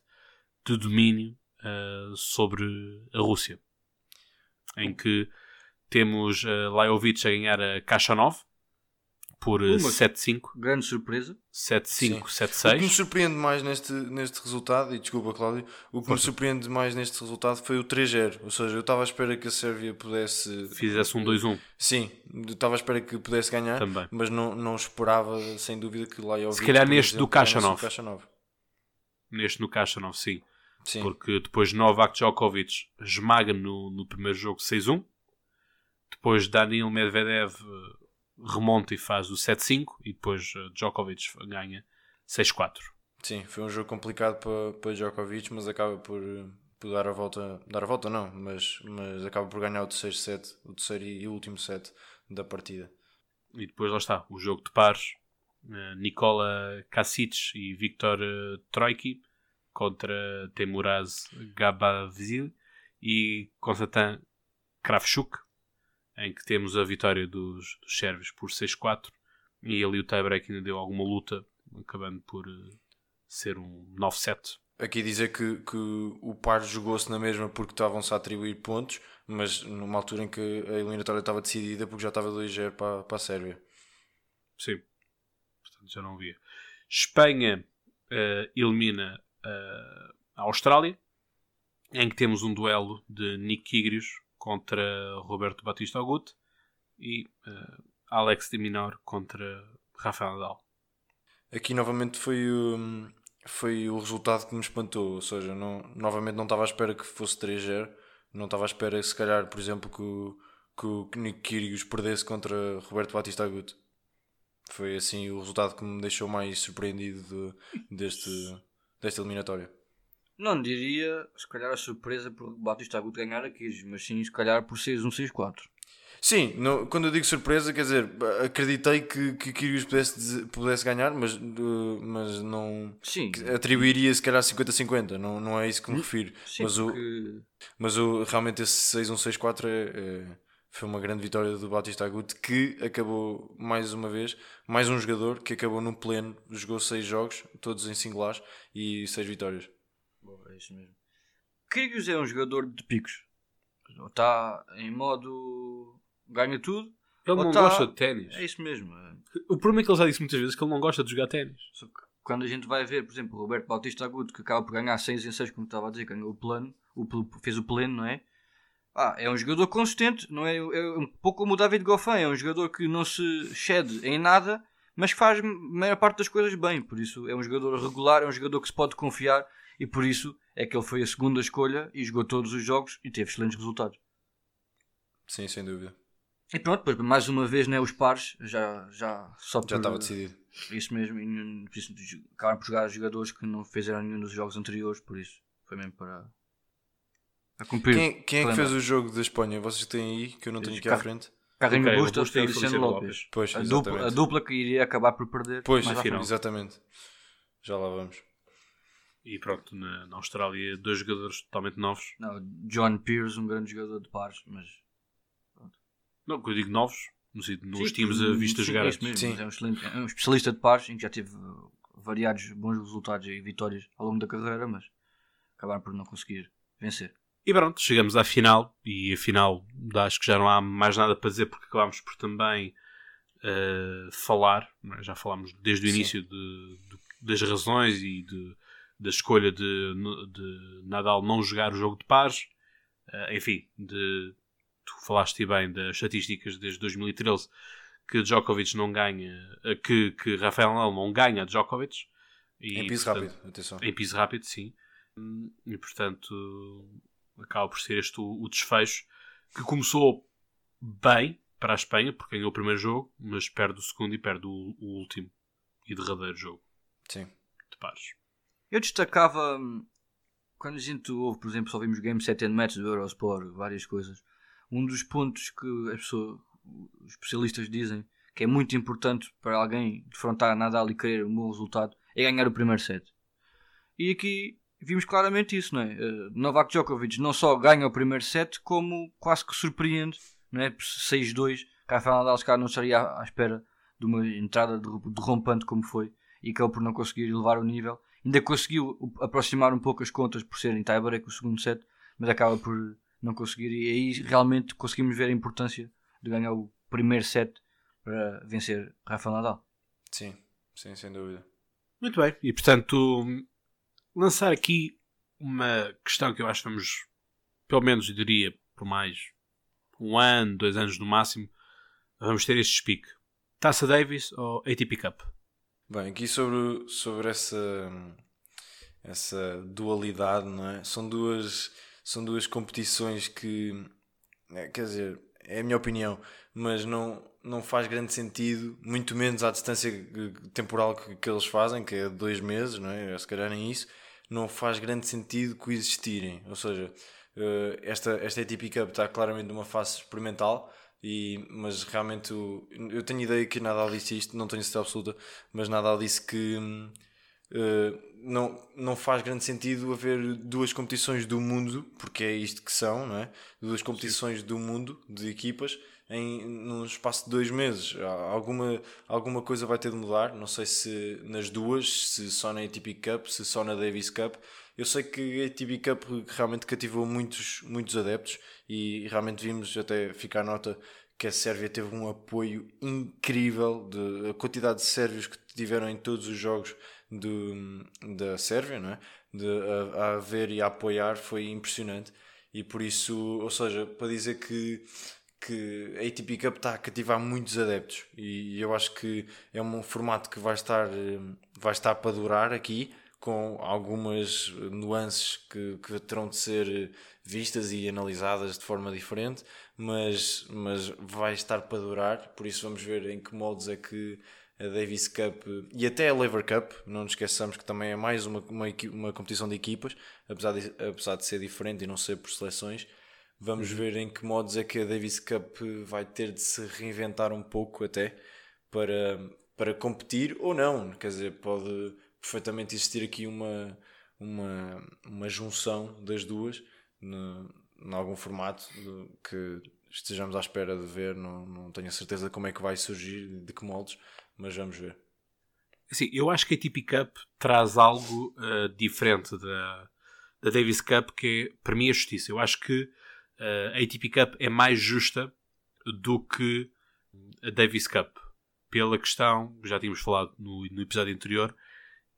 de domínio, uh, sobre a Rússia, em que temos uh, Lajovic a ganhar a caixa 9 por uh, 7-5.
Grande surpresa.
7-5,
O que me
7-6.
surpreende mais neste, neste resultado, e desculpa Cláudio, o que me
Força.
surpreende mais neste resultado foi o 3-0. Ou seja, eu estava à espera que a Sérvia pudesse.
Fizesse um 2-1
Sim, eu estava à espera que pudesse ganhar,
também.
mas não, não esperava, sem dúvida, que Lajovic.
Se calhar neste
exemplo,
do Caixa
ganhasse o
9.
Caixa 9.
Neste no caixa 9, sim.
Sim,
Porque depois Novak Djokovic esmaga no, no primeiro jogo 6-1. Depois Danil Medvedev eh, remonta e faz o 7-5. E depois eh, Djokovic ganha 6-4.
sim, foi um jogo complicado para, para Djokovic, mas acaba por, por dar a volta. Dar a volta não, mas, mas acaba por ganhar o terceiro set, o terceiro e último set da partida.
E depois lá está, o jogo de pares. eh, Nikola Kasic e Viktor eh, Troicki contra Temuraz Gabavzil e Konstantin Kravchuk, em que temos a vitória dos, dos sérvios por 6-4 e ali o tiebreak ainda deu alguma luta, acabando por eh, ser um 9-7.
Aqui dizer que, que o par jogou-se na mesma porque estavam-se a atribuir pontos, mas numa altura em que a eliminatória estava decidida porque já estava 2-0 para, para a Sérvia.
Sim, portanto já não via. Espanha eh, elimina eh, a Austrália, em que temos um duelo de Nick Kyrgios contra Roberto Batista Agut e eh, Alex de Minor contra Rafael Nadal.
Aqui novamente foi o, foi o resultado que me espantou, ou seja, não, novamente não estava à espera que fosse 3-0, não estava à espera se calhar, por exemplo, que o, que o Nick Kyrgios perdesse contra Roberto Batista Agut. Foi assim o resultado que me deixou mais surpreendido de- deste, desta eliminatória.
Não diria, se calhar, a surpresa por Batista Agut ganhar aqui, mas sim, se calhar, por 6-1, 6-4.
Sim, não- quando eu digo surpresa, quer dizer, acreditei que, que Kyrgios pudesse, pudesse ganhar, mas, uh, mas não
Sim,
atribuiria se calhar 50-50, não, não é isso que me refiro.
sim
mas o,
porque
mas o, realmente esse 6-1-6-4 é, é- foi uma grande vitória do Batista Agut que acabou mais uma vez, mais um jogador que acabou no pleno, jogou 6 jogos, todos em singulares e 6 vitórias.
É isso mesmo. Kyrgios é um jogador de picos. Está em modo ganha tudo.
Ele
Ou
não
tá-
gosta de ténis.
É isso mesmo.
O problema é que ele já disse muitas vezes que ele não gosta de jogar ténis.
Só que quando a gente vai ver, por exemplo, o Roberto Bautista Agudo, que acaba por ganhar 6 em 6, como estava a dizer, ganhou o plano, o, fez o pleno, não é? Ah, é um jogador consistente, não é? É um pouco como o David Goffin, é um jogador que não se cede em nada, mas que faz a maior parte das coisas bem. Por isso, é um jogador regular, é um jogador que se pode confiar e por isso é que ele foi a segunda escolha e jogou todos os jogos e teve excelentes resultados.
Sim, sem dúvida.
E pronto, depois, mais uma vez, né, os pares já, já só
Já
por-
estava decidido.
Isso mesmo, e nenhum- por isso, acabaram por jogar jogadores que não fizeram nenhum dos jogos anteriores, por isso foi mesmo para, para cumprir.
Quem, quem é que fez o jogo da Espanha? Vocês têm aí, que eu não tenho aqui à frente?
Carrinho
Ok,
Bustos e Feliciano Lopes.
Lopes.
Pois,
A dupla, a dupla que iria acabar por perder.
Pois,
frente.
exatamente. Já lá vamos.
E pronto, na, na Austrália, dois jogadores totalmente novos.
Não, John Pierce, um grande jogador de pares, mas.
Não, que eu digo novos, no sentido, não os tínhamos a vista jogar
isso mesmo,
Sim.
É, um excelente- é um especialista de pares em que já teve uh, variados bons resultados e vitórias ao longo da carreira, mas acabaram por não conseguir vencer.
E pronto, chegamos à final. E a final, acho que já não há mais nada para dizer, porque acabámos por também eh, falar. é? Já falámos desde o início de- de- das razões e de- da escolha de, de Nadal não jogar o jogo de pares. Eh, enfim, de, tu falaste bem das estatísticas desde 2013 que Djokovic não ganha, eh, que, que Rafael Nadal não ganha a Djokovic. E,
em piso
portanto,
rápido, atenção.
em piso rápido, sim. E portanto acaba por ser este o, o desfecho que começou bem para a Espanha, porque ganhou o primeiro jogo, mas perde o segundo e perde o, o último e derradeiro jogo
Sim.
de pares.
Eu destacava hum, quando a gente ouve, por exemplo, só vimos Game Set and Match do Eurosport, várias coisas. Um dos pontos que as pessoas, os especialistas dizem que é muito importante para alguém defrontar Nadal e querer um bom resultado é ganhar o primeiro set. E aqui vimos claramente isso, não é? Eh, Novak Djokovic não só ganha o primeiro set, como quase que surpreende, não é? Por 6-2, Rafael Nadal se calhar não estaria à espera de uma entrada derrompante como foi e acabou por não conseguir elevar o nível ainda conseguiu aproximar um pouco as contas por ser em tiebreak o segundo set, mas acaba por não conseguir. E aí realmente conseguimos ver a importância de ganhar o primeiro set para vencer Rafael Nadal.
Sim, sim, sem dúvida.
Muito bem, e portanto, lançar aqui uma questão que eu acho que vamos, pelo menos eu diria, por mais um ano, dois anos no máximo, vamos ter este speak. Taça Davis ou ATP Cup?
Bem, aqui sobre, sobre essa, essa dualidade, não é? São duas, são duas competições que, é, quer dizer, é a minha opinião, mas não, não faz grande sentido, muito menos à distância temporal que, que eles fazem, que é dois meses, não é? Se calhar nem isso, não faz grande sentido coexistirem. Ou seja, eh, esta, esta ATP Cup está claramente numa fase experimental, e, mas realmente eu, eu tenho ideia que Nadal disse isto, não tenho certeza absoluta, mas Nadal disse que uh, não, não faz grande sentido haver duas competições do mundo, porque é isto que são, não é? Duas competições do mundo de equipas em num espaço de dois meses. Alguma, alguma coisa vai ter de mudar, não sei se nas duas, se só na ATP Cup, se só na Davis Cup. Eu sei que a ATP Cup realmente cativou muitos, muitos adeptos e realmente vimos até ficar nota que a Sérvia teve um apoio incrível de a quantidade de sérvios que tiveram em todos os jogos do, da Sérvia, não é? De a, a ver e a apoiar foi impressionante. E por isso, ou seja, para dizer que que a ATP Cup está a cativar muitos adeptos. E eu acho que é um formato que vai estar, vai estar para durar aqui com algumas nuances que, que terão de ser vistas e analisadas de forma diferente, mas, mas vai estar para durar, por isso vamos ver em que modos é que a Davis Cup e até a Lever Cup, não nos esqueçamos que também é mais uma, uma, uma competição de equipas, apesar de, apesar de ser diferente e não ser por seleções, vamos uhum. ver em que modos é que a Davis Cup vai ter de se reinventar um pouco até para, para competir ou não, quer dizer, pode perfeitamente existir aqui uma, uma, uma junção das duas em algum formato que estejamos à espera de ver. Não, não tenho a certeza como é que vai surgir, de que moldes, mas vamos ver.
Sim, eu acho que a ATP Cup traz algo uh, diferente da, da Davis Cup, que é, para mim, a justiça. Eu acho que uh, a ATP Cup é mais justa do que a Davis Cup, pela questão, já tínhamos falado no, no episódio anterior,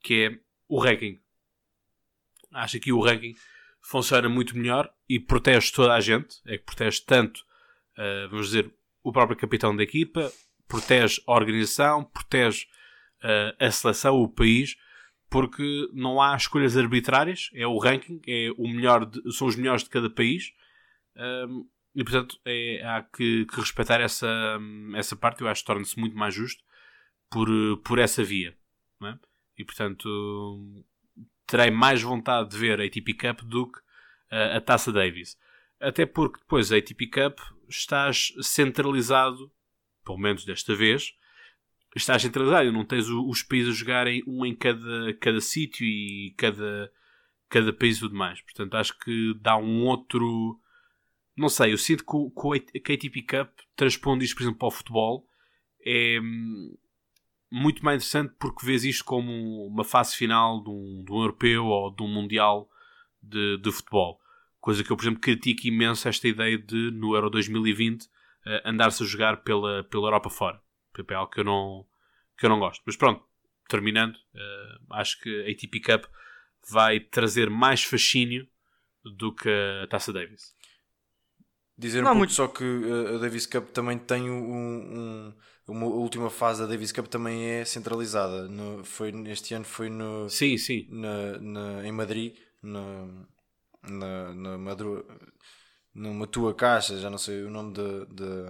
que é o ranking. Acho que o ranking funciona muito melhor e protege toda a gente. É que protege tanto, uh, vamos dizer, o próprio capitão da equipa, protege a organização, protege uh, a seleção, o país, porque não há escolhas arbitrárias. É o ranking, é o melhor de, são os melhores de cada país. Um, e portanto é, há que, que, respeitar essa, essa parte. Eu acho que torna-se muito mais justo por, por essa via. É? E portanto terei mais vontade de ver a ATP Cup do que uh, a Taça Davis. Até porque depois a ATP Cup estás centralizado, pelo menos desta vez, estás centralizado, não tens os países a jogarem um em cada, cada sítio e cada, cada país e tudo mais. Portanto, acho que dá um outro. Não sei, eu sinto que, que a ATP Cup transpondo isto, por exemplo, para o futebol é, hum, muito mais interessante porque vês isto como uma fase final de um, de um europeu ou de um mundial de, de, futebol. Coisa que eu, por exemplo, critico imenso esta ideia de, no Euro 2020, uh, eh, andar-se a jogar pela, pela Europa fora. É algo que eu não, que eu não gosto. Mas pronto, terminando, uh, acho que a ATP Cup vai trazer mais fascínio do que a Taça Davis.
Dizer não, um pouco muito... só que eh, a Davis Cup também tem um, um uma última fase da Davis Cup também é centralizada. No, foi, este ano foi no,
sim, sim.
Na, na, em Madrid, no, na, na Madru, numa tua caixa, já não sei o nome de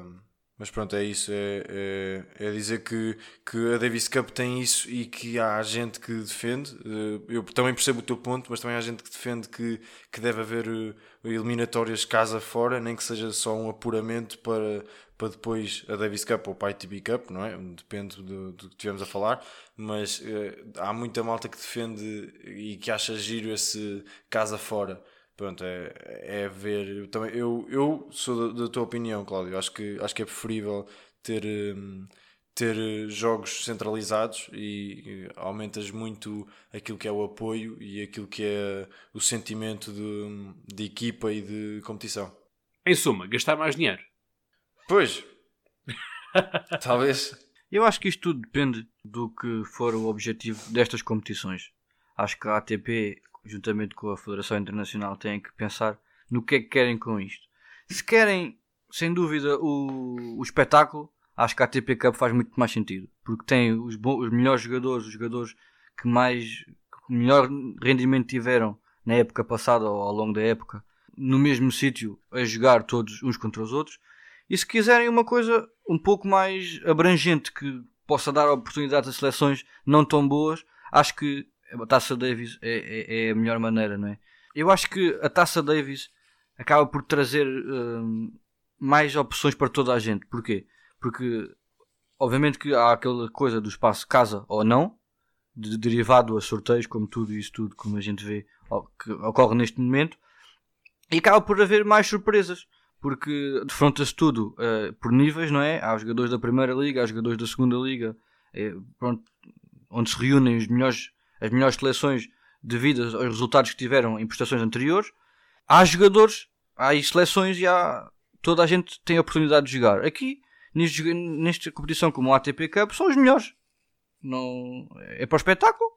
mas pronto, é isso. É, é, é, dizer que, que a Davis Cup tem isso e que há gente que defende. Eh, eu também percebo o teu ponto, mas também há gente que defende que, que deve haver eh, eliminatórias casa fora, nem que seja só um apuramento para, para depois a Davis Cup ou para a ITB Cup, não é? Depende do, do que tivemos a falar. Mas uh, há muita malta que defende e que acha giro esse casa fora pronto, é, é ver. Eu, também, eu, eu sou da, da tua opinião, Cláudio. Acho que, acho que é preferível ter, hum, ter eh, jogos centralizados e, e aumentas muito aquilo que é o apoio e aquilo que é o sentimento de, de equipa e de competição.
Em suma, gastar mais dinheiro.
Pois, <laughs> talvez.
Eu acho que isto tudo depende do que for o objetivo destas competições. Acho que a ATP, juntamente com a Federação Internacional, têm que pensar no que é que querem com isto. Se querem, sem dúvida, o, o espetáculo, acho que a ATP Cup faz muito mais sentido. Porque tem os, os melhores jogadores, os jogadores que mais que melhor rendimento tiveram na época passada ou ao longo da época, no mesmo sítio, a jogar todos uns contra os outros. E se quiserem uma coisa um pouco mais abrangente que possa dar oportunidade a seleções não tão boas, acho que a Taça Davis é, é, é a melhor maneira, não é? Eu acho que a Taça Davis acaba por trazer hum, mais opções para toda a gente. Porquê? Porque obviamente que há aquela coisa do espaço casa ou não, de, derivado a sorteios, como tudo isso tudo, como a gente vê que ocorre neste momento, e acaba por haver mais surpresas porque defronta-se tudo uh, por níveis, não é? Há os jogadores da Primeira Liga, há os jogadores da Segunda Liga, é, pronto, onde se reúnem os melhores, as melhores seleções devido aos resultados que tiveram em prestações anteriores. Há jogadores, há seleções e há, toda a gente tem a oportunidade de jogar. Aqui, neste, nesta competição como o ATP Cup, são os melhores. Não, é para o espetáculo.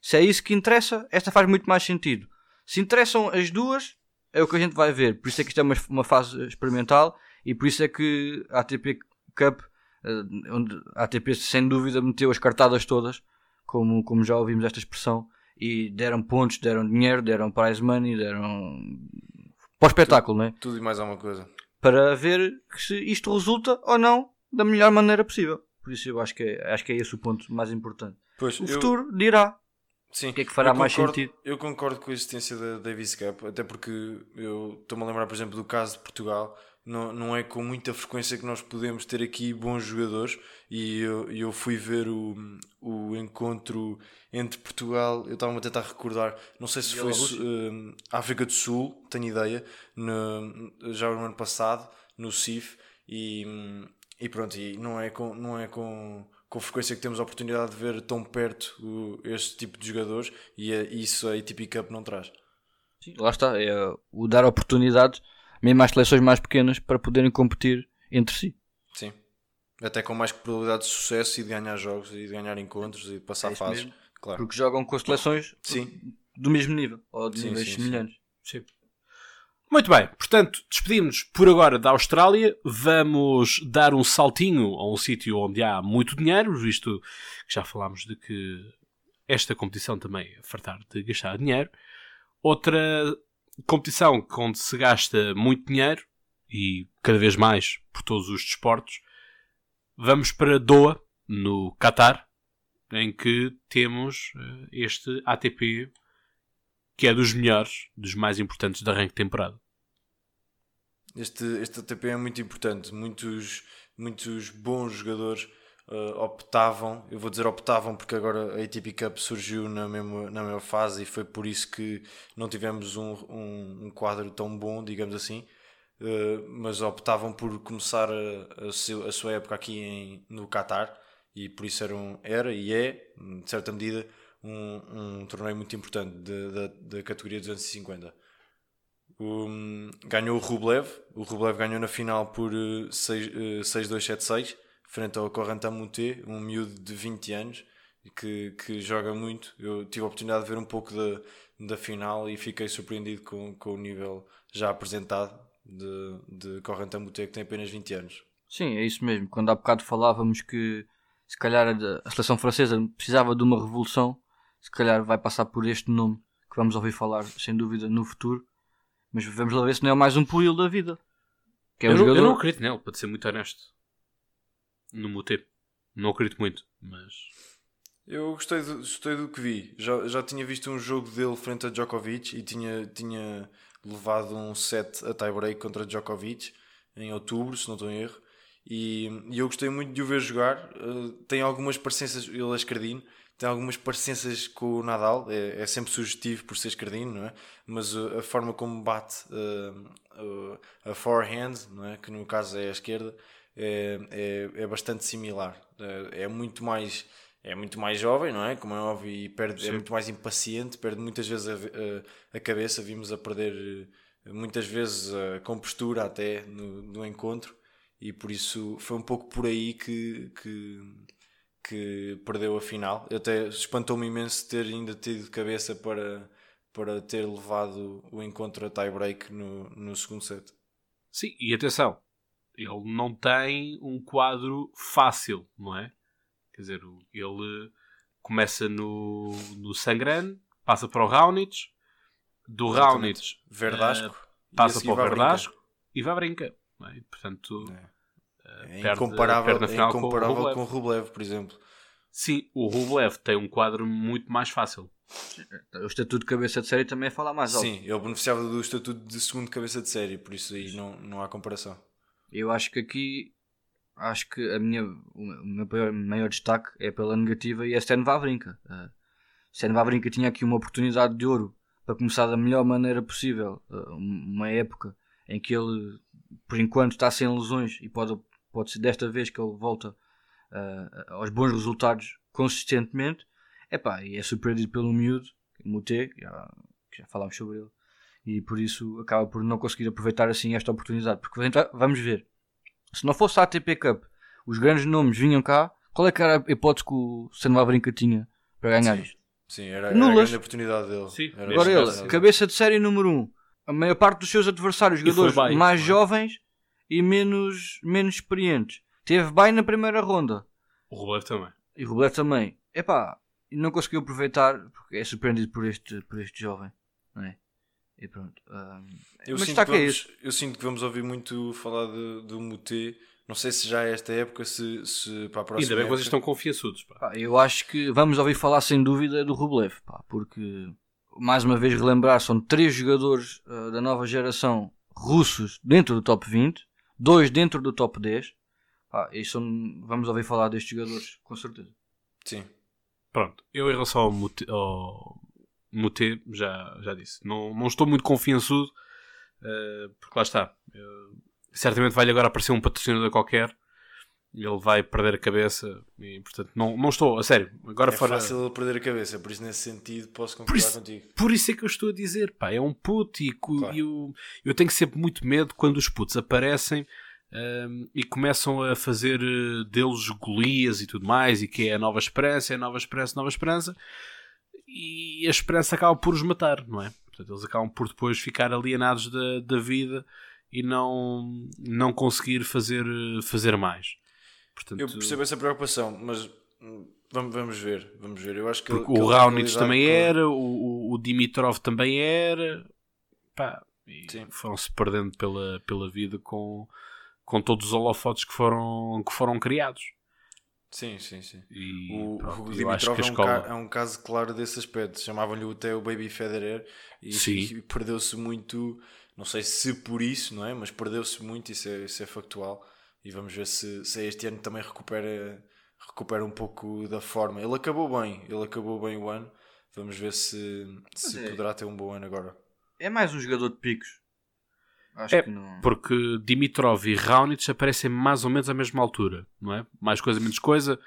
Se é isso que interessa, esta faz muito mais sentido. Se interessam as duas, é o que a gente vai ver. Por isso é que isto é uma, uma fase experimental e por isso é que a ATP Cup, uh, onde a ATP sem dúvida meteu as cartadas todas, como, como já ouvimos esta expressão, e deram pontos, deram dinheiro, deram prize money, deram para o espetáculo,
tudo,
não é?
Tudo e mais alguma coisa.
Para ver se isto resulta ou não da melhor maneira possível. Por isso eu acho que é, acho que é esse o ponto mais importante.
Pois,
o
eu...
futuro dirá.
Sim,
o que é que fará mais
concordo,
sentido?
Eu concordo com a existência da Davis Cup, até porque eu estou-me a lembrar, por exemplo, do caso de Portugal. Não, não é com muita frequência que nós podemos ter aqui bons jogadores. E eu, eu fui ver o, o encontro entre Portugal. Eu estava-me a tentar recordar, não sei se foi uh, África do Sul, tenho ideia, no, já no ano passado, no CIF. E, e pronto, e não é com. Não é com com frequência que temos a oportunidade de ver tão perto o, este tipo de jogadores e é, isso a ATP Cup não traz.
Sim, lá está, é o dar oportunidades mesmo às seleções mais pequenas para poderem competir entre si.
Sim, até com mais probabilidade de sucesso e de ganhar jogos e de ganhar encontros e de passar é fases. Claro.
Porque jogam com seleções
sim.
do mesmo nível ou de
sim,
níveis
sim,
semelhantes.
Sim. Muito bem, portanto, despedimos por agora da Austrália. Vamos dar um saltinho a um sítio onde há muito dinheiro, visto que já falámos de que esta competição também é fartar de gastar dinheiro. Outra competição onde se gasta muito dinheiro e cada vez mais por todos os desportos. Vamos para Doha, no Qatar, em que temos eh, este ATP que é dos melhores, dos mais importantes da de temporada.
Este, este ATP é muito importante. Muitos, muitos bons jogadores uh, optavam, eu vou dizer optavam porque agora a ATP Cup surgiu na mesma, na mesma fase e foi por isso que não tivemos um, um, um quadro tão bom, digamos assim. Uh, mas optavam por começar a, a, seu, a sua época aqui em, no Qatar e por isso era, um, era e é, de certa medida, um, um torneio muito importante da categoria 250. Um, ganhou o Rublev, o Rublev ganhou na final por 6-2-7-6 uh, frente ao Corentin Moutet, um miúdo de 20 anos que, que joga muito. Eu tive a oportunidade de ver um pouco da, da final e fiquei surpreendido com, com o nível já apresentado de, de Corentin Moutet, que tem apenas 20 anos.
Sim, é isso mesmo. Quando há bocado falávamos que se calhar a seleção francesa precisava de uma revolução, se calhar vai passar por este nome que vamos ouvir falar, sem dúvida, no futuro. Mas vamos lá ver se não é mais um Puil da vida.
Que é um eu, jogador... eu não acredito nele, para ser muito honesto. No Mutê. Não acredito muito, mas.
Eu gostei do, gostei do que vi. Já, já tinha visto um jogo dele frente a Djokovic e tinha, tinha levado um set a tie-break contra Djokovic em outubro, se não estou em erro. E, e eu gostei muito de o ver jogar. Uh, tem algumas parecenças, ele é escardino, tem algumas parecenças com o Nadal, é, é sempre sugestivo por ser escardino, não é? Mas uh, a forma como bate uh, a forehand, não é? que no caso é a esquerda, é, é, é bastante similar. É, é muito mais é muito mais jovem, não é? Como é óbvio, e perde, é muito mais impaciente, perde muitas vezes a, a, cabeça. Vimos a perder eh, muitas vezes a compostura até no, no encontro, e por isso foi um pouco por aí que, que, que perdeu a final. Até espantou-me imenso ter ainda tido cabeça para, para ter levado o encontro a tie-break no, no segundo set.
Sim, e atenção, ele não tem um quadro fácil, não é? Quer dizer, ele começa no, no Sangran, passa para o Raonic, do Raonic
Verdasco,
uh, passa para o Verdasco e vai brincar. É? Portanto,
é, é perde, incomparável, perde é incomparável com, com o Rublev, por exemplo.
Sim, o Rublev tem um quadro muito mais fácil.
O estatuto de cabeça de série também é falar mais alto.
Sim, ele beneficiava do estatuto de segundo cabeça de série, por isso aí não, não há comparação.
Eu acho que aqui acho que a minha, o meu maior, maior destaque é pela negativa e é Stan Wawrinka. Uh, Stan Wawrinka tinha aqui uma oportunidade de ouro para começar da melhor maneira possível. Uh, uma época em que ele, por enquanto, está sem lesões e pode, pode ser desta vez que ele volta uh, aos bons resultados consistentemente. Epá, e é surpreendido pelo miúdo, Mute, já, já falámos sobre ele, e por isso acaba por não conseguir aproveitar assim esta oportunidade. Porque vamos ver, se não fosse a ATP Cup, os grandes nomes vinham cá, qual é que era a hipótese que o Senna Brinca tinha para ganhar
sim.
isto?
Sim, era, era a grande oportunidade dele.
Sim.
Era Agora ele, cabeça de série número 1. Um. A maior parte dos seus adversários, jogadores bem, mais foi. jovens e menos, menos experientes. Teve bem na primeira ronda.
O Rublev também.
E o Rublev também. Epá, não conseguiu aproveitar porque é surpreendido por este, por este jovem. Não é? E pronto. Um,
eu, sinto que vamos, eu sinto que vamos ouvir muito falar de, do Mute. Não sei se já é esta época, se, se para a próxima.
Ainda bem
que
vocês estão confiançudos.
Pá. eu acho que vamos ouvir falar sem dúvida do Rublev, pá, porque mais uma vez relembrar, são três jogadores uh, da nova geração russos dentro do top 20, dois dentro do top 10. Pá, e são, vamos ouvir falar destes jogadores, com certeza.
Sim.
Pronto, eu em relação ao, ao Mute, já, já disse, não, não estou muito confiançudo, uh, porque lá está. Eu, certamente vai-lhe agora aparecer um patrocinador qualquer ele vai perder a cabeça e portanto não, não estou, a sério. Agora
é
fora...
fácil perder a cabeça, por isso nesse sentido posso concordar
por isso,
contigo.
Por isso é que eu estou a dizer, pá, é um puto e, claro. eu, eu tenho sempre muito medo quando os putos aparecem um, e começam a fazer eh, deles golias e tudo mais, e que é a nova esperança, é a nova esperança, nova esperança, e a esperança acaba por os matar, não é? Portanto, eles acabam por depois ficar alienados da, da vida e não, não conseguir fazer, fazer mais.
Portanto, eu percebo essa preocupação, mas hum, vamos, vamos ver, vamos ver. Eu acho que,
porque que o Raonic também com... era, o, o Dimitrov também era, pá, foram-se perdendo pela, pela vida com, com todos os holofotes que foram, que foram criados.
Sim, sim, sim.
E,
o,
pronto,
o Dimitrov é um, escola... ca, é um, caso claro desse aspecto. Chamavam-lhe até o Baby Federer e, e perdeu-se muito. Não sei se por isso, não é? Mas perdeu-se muito, isso é, isso é factual. E vamos ver se, se este ano também recupera, recupera um pouco da forma. Ele acabou bem, ele acabou bem o ano. Vamos ver se, se é. poderá ter um bom ano agora.
É mais um jogador de picos.
Acho é, não... porque Dimitrov e Raonic aparecem mais ou menos à mesma altura, não é? Mais coisa, menos coisa,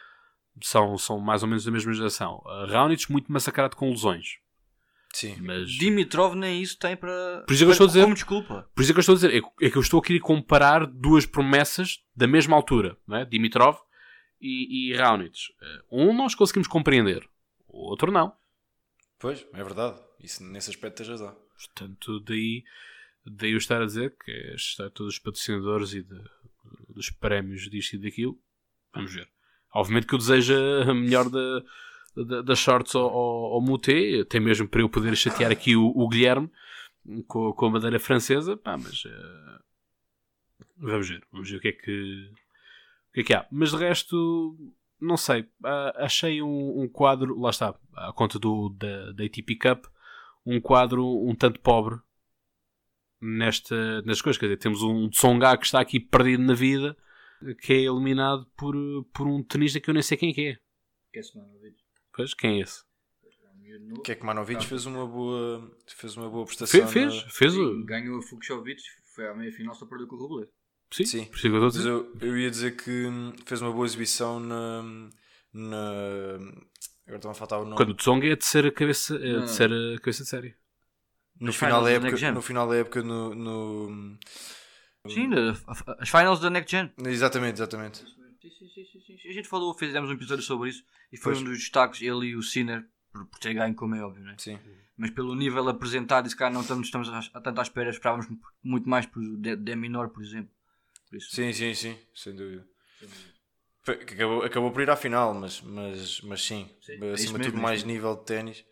são, são mais ou menos da mesma geração. Raonic muito massacrado com lesões.
Sim.
Mas...
Dimitrov nem isso tem para.
Por isso é que eu estou a dizer.
Como desculpa.
Por isso é que eu estou a dizer. É, é que eu estou a querer comparar duas promessas da mesma altura, não é? Dimitrov e, e Raonic. Eh, um nós conseguimos compreender, o outro não.
Pois, é verdade. Isso, nesse aspecto tens razão.
Portanto, daí daí eu estar a dizer que está todos os patrocinadores e de, dos prémios disto e daquilo. Vamos ver. Obviamente que eu desejo a melhor da, da, das shorts ao, ao, ao Mute, até mesmo para eu poder chatear aqui o, o Guilherme com, com a bandeira francesa. Pá, mas uh, vamos ver. Vamos ver o que é que, o que, é que há. Mas de resto, não sei. Uh, achei um, um, quadro, lá está, à conta do, da, da ATP Cup, um quadro um tanto pobre nesta, nestas coisas. Quer dizer, temos um Tsonga que está aqui perdido na vida, que é eliminado por, por um tenista que eu nem sei quem é.
Que é
Pois, quem é esse?
Que é que Manovic fez uma boa fez uma boa prestação.
Fez, fez, fez
o... ganhou a Fuxovic, foi à meia final só perdeu com o Rublev.
Sim,
Sim.
por isso é que eu
eu, eu ia dizer que hum, fez uma boa exibição na. na agora estão a faltar o nome.
Quando o Tsong é a terceira cabeça, é a terceira cabeça de série.
No, final da época, no final da época, no. no-
Sim, as finals da Next Gen.
Exatamente, exatamente.
Sim, sim, sim. A gente falou, fizemos um episódio sobre isso e foi
Pois.
um dos destaques, ele e o Sinner, por, por ter ganho, como é óbvio, né?
Sim.
Mas pelo nível apresentado, e se calhar não estamos, estamos a, a tanto à espera, esperávamos muito mais por D, D menor, por exemplo. Por isso,
Sim, sim, sim, sem dúvida. Acabou, acabou por ir à final, mas, mas, mas sim,
Sim, é
acima de tudo,
é
mais nível de ténis.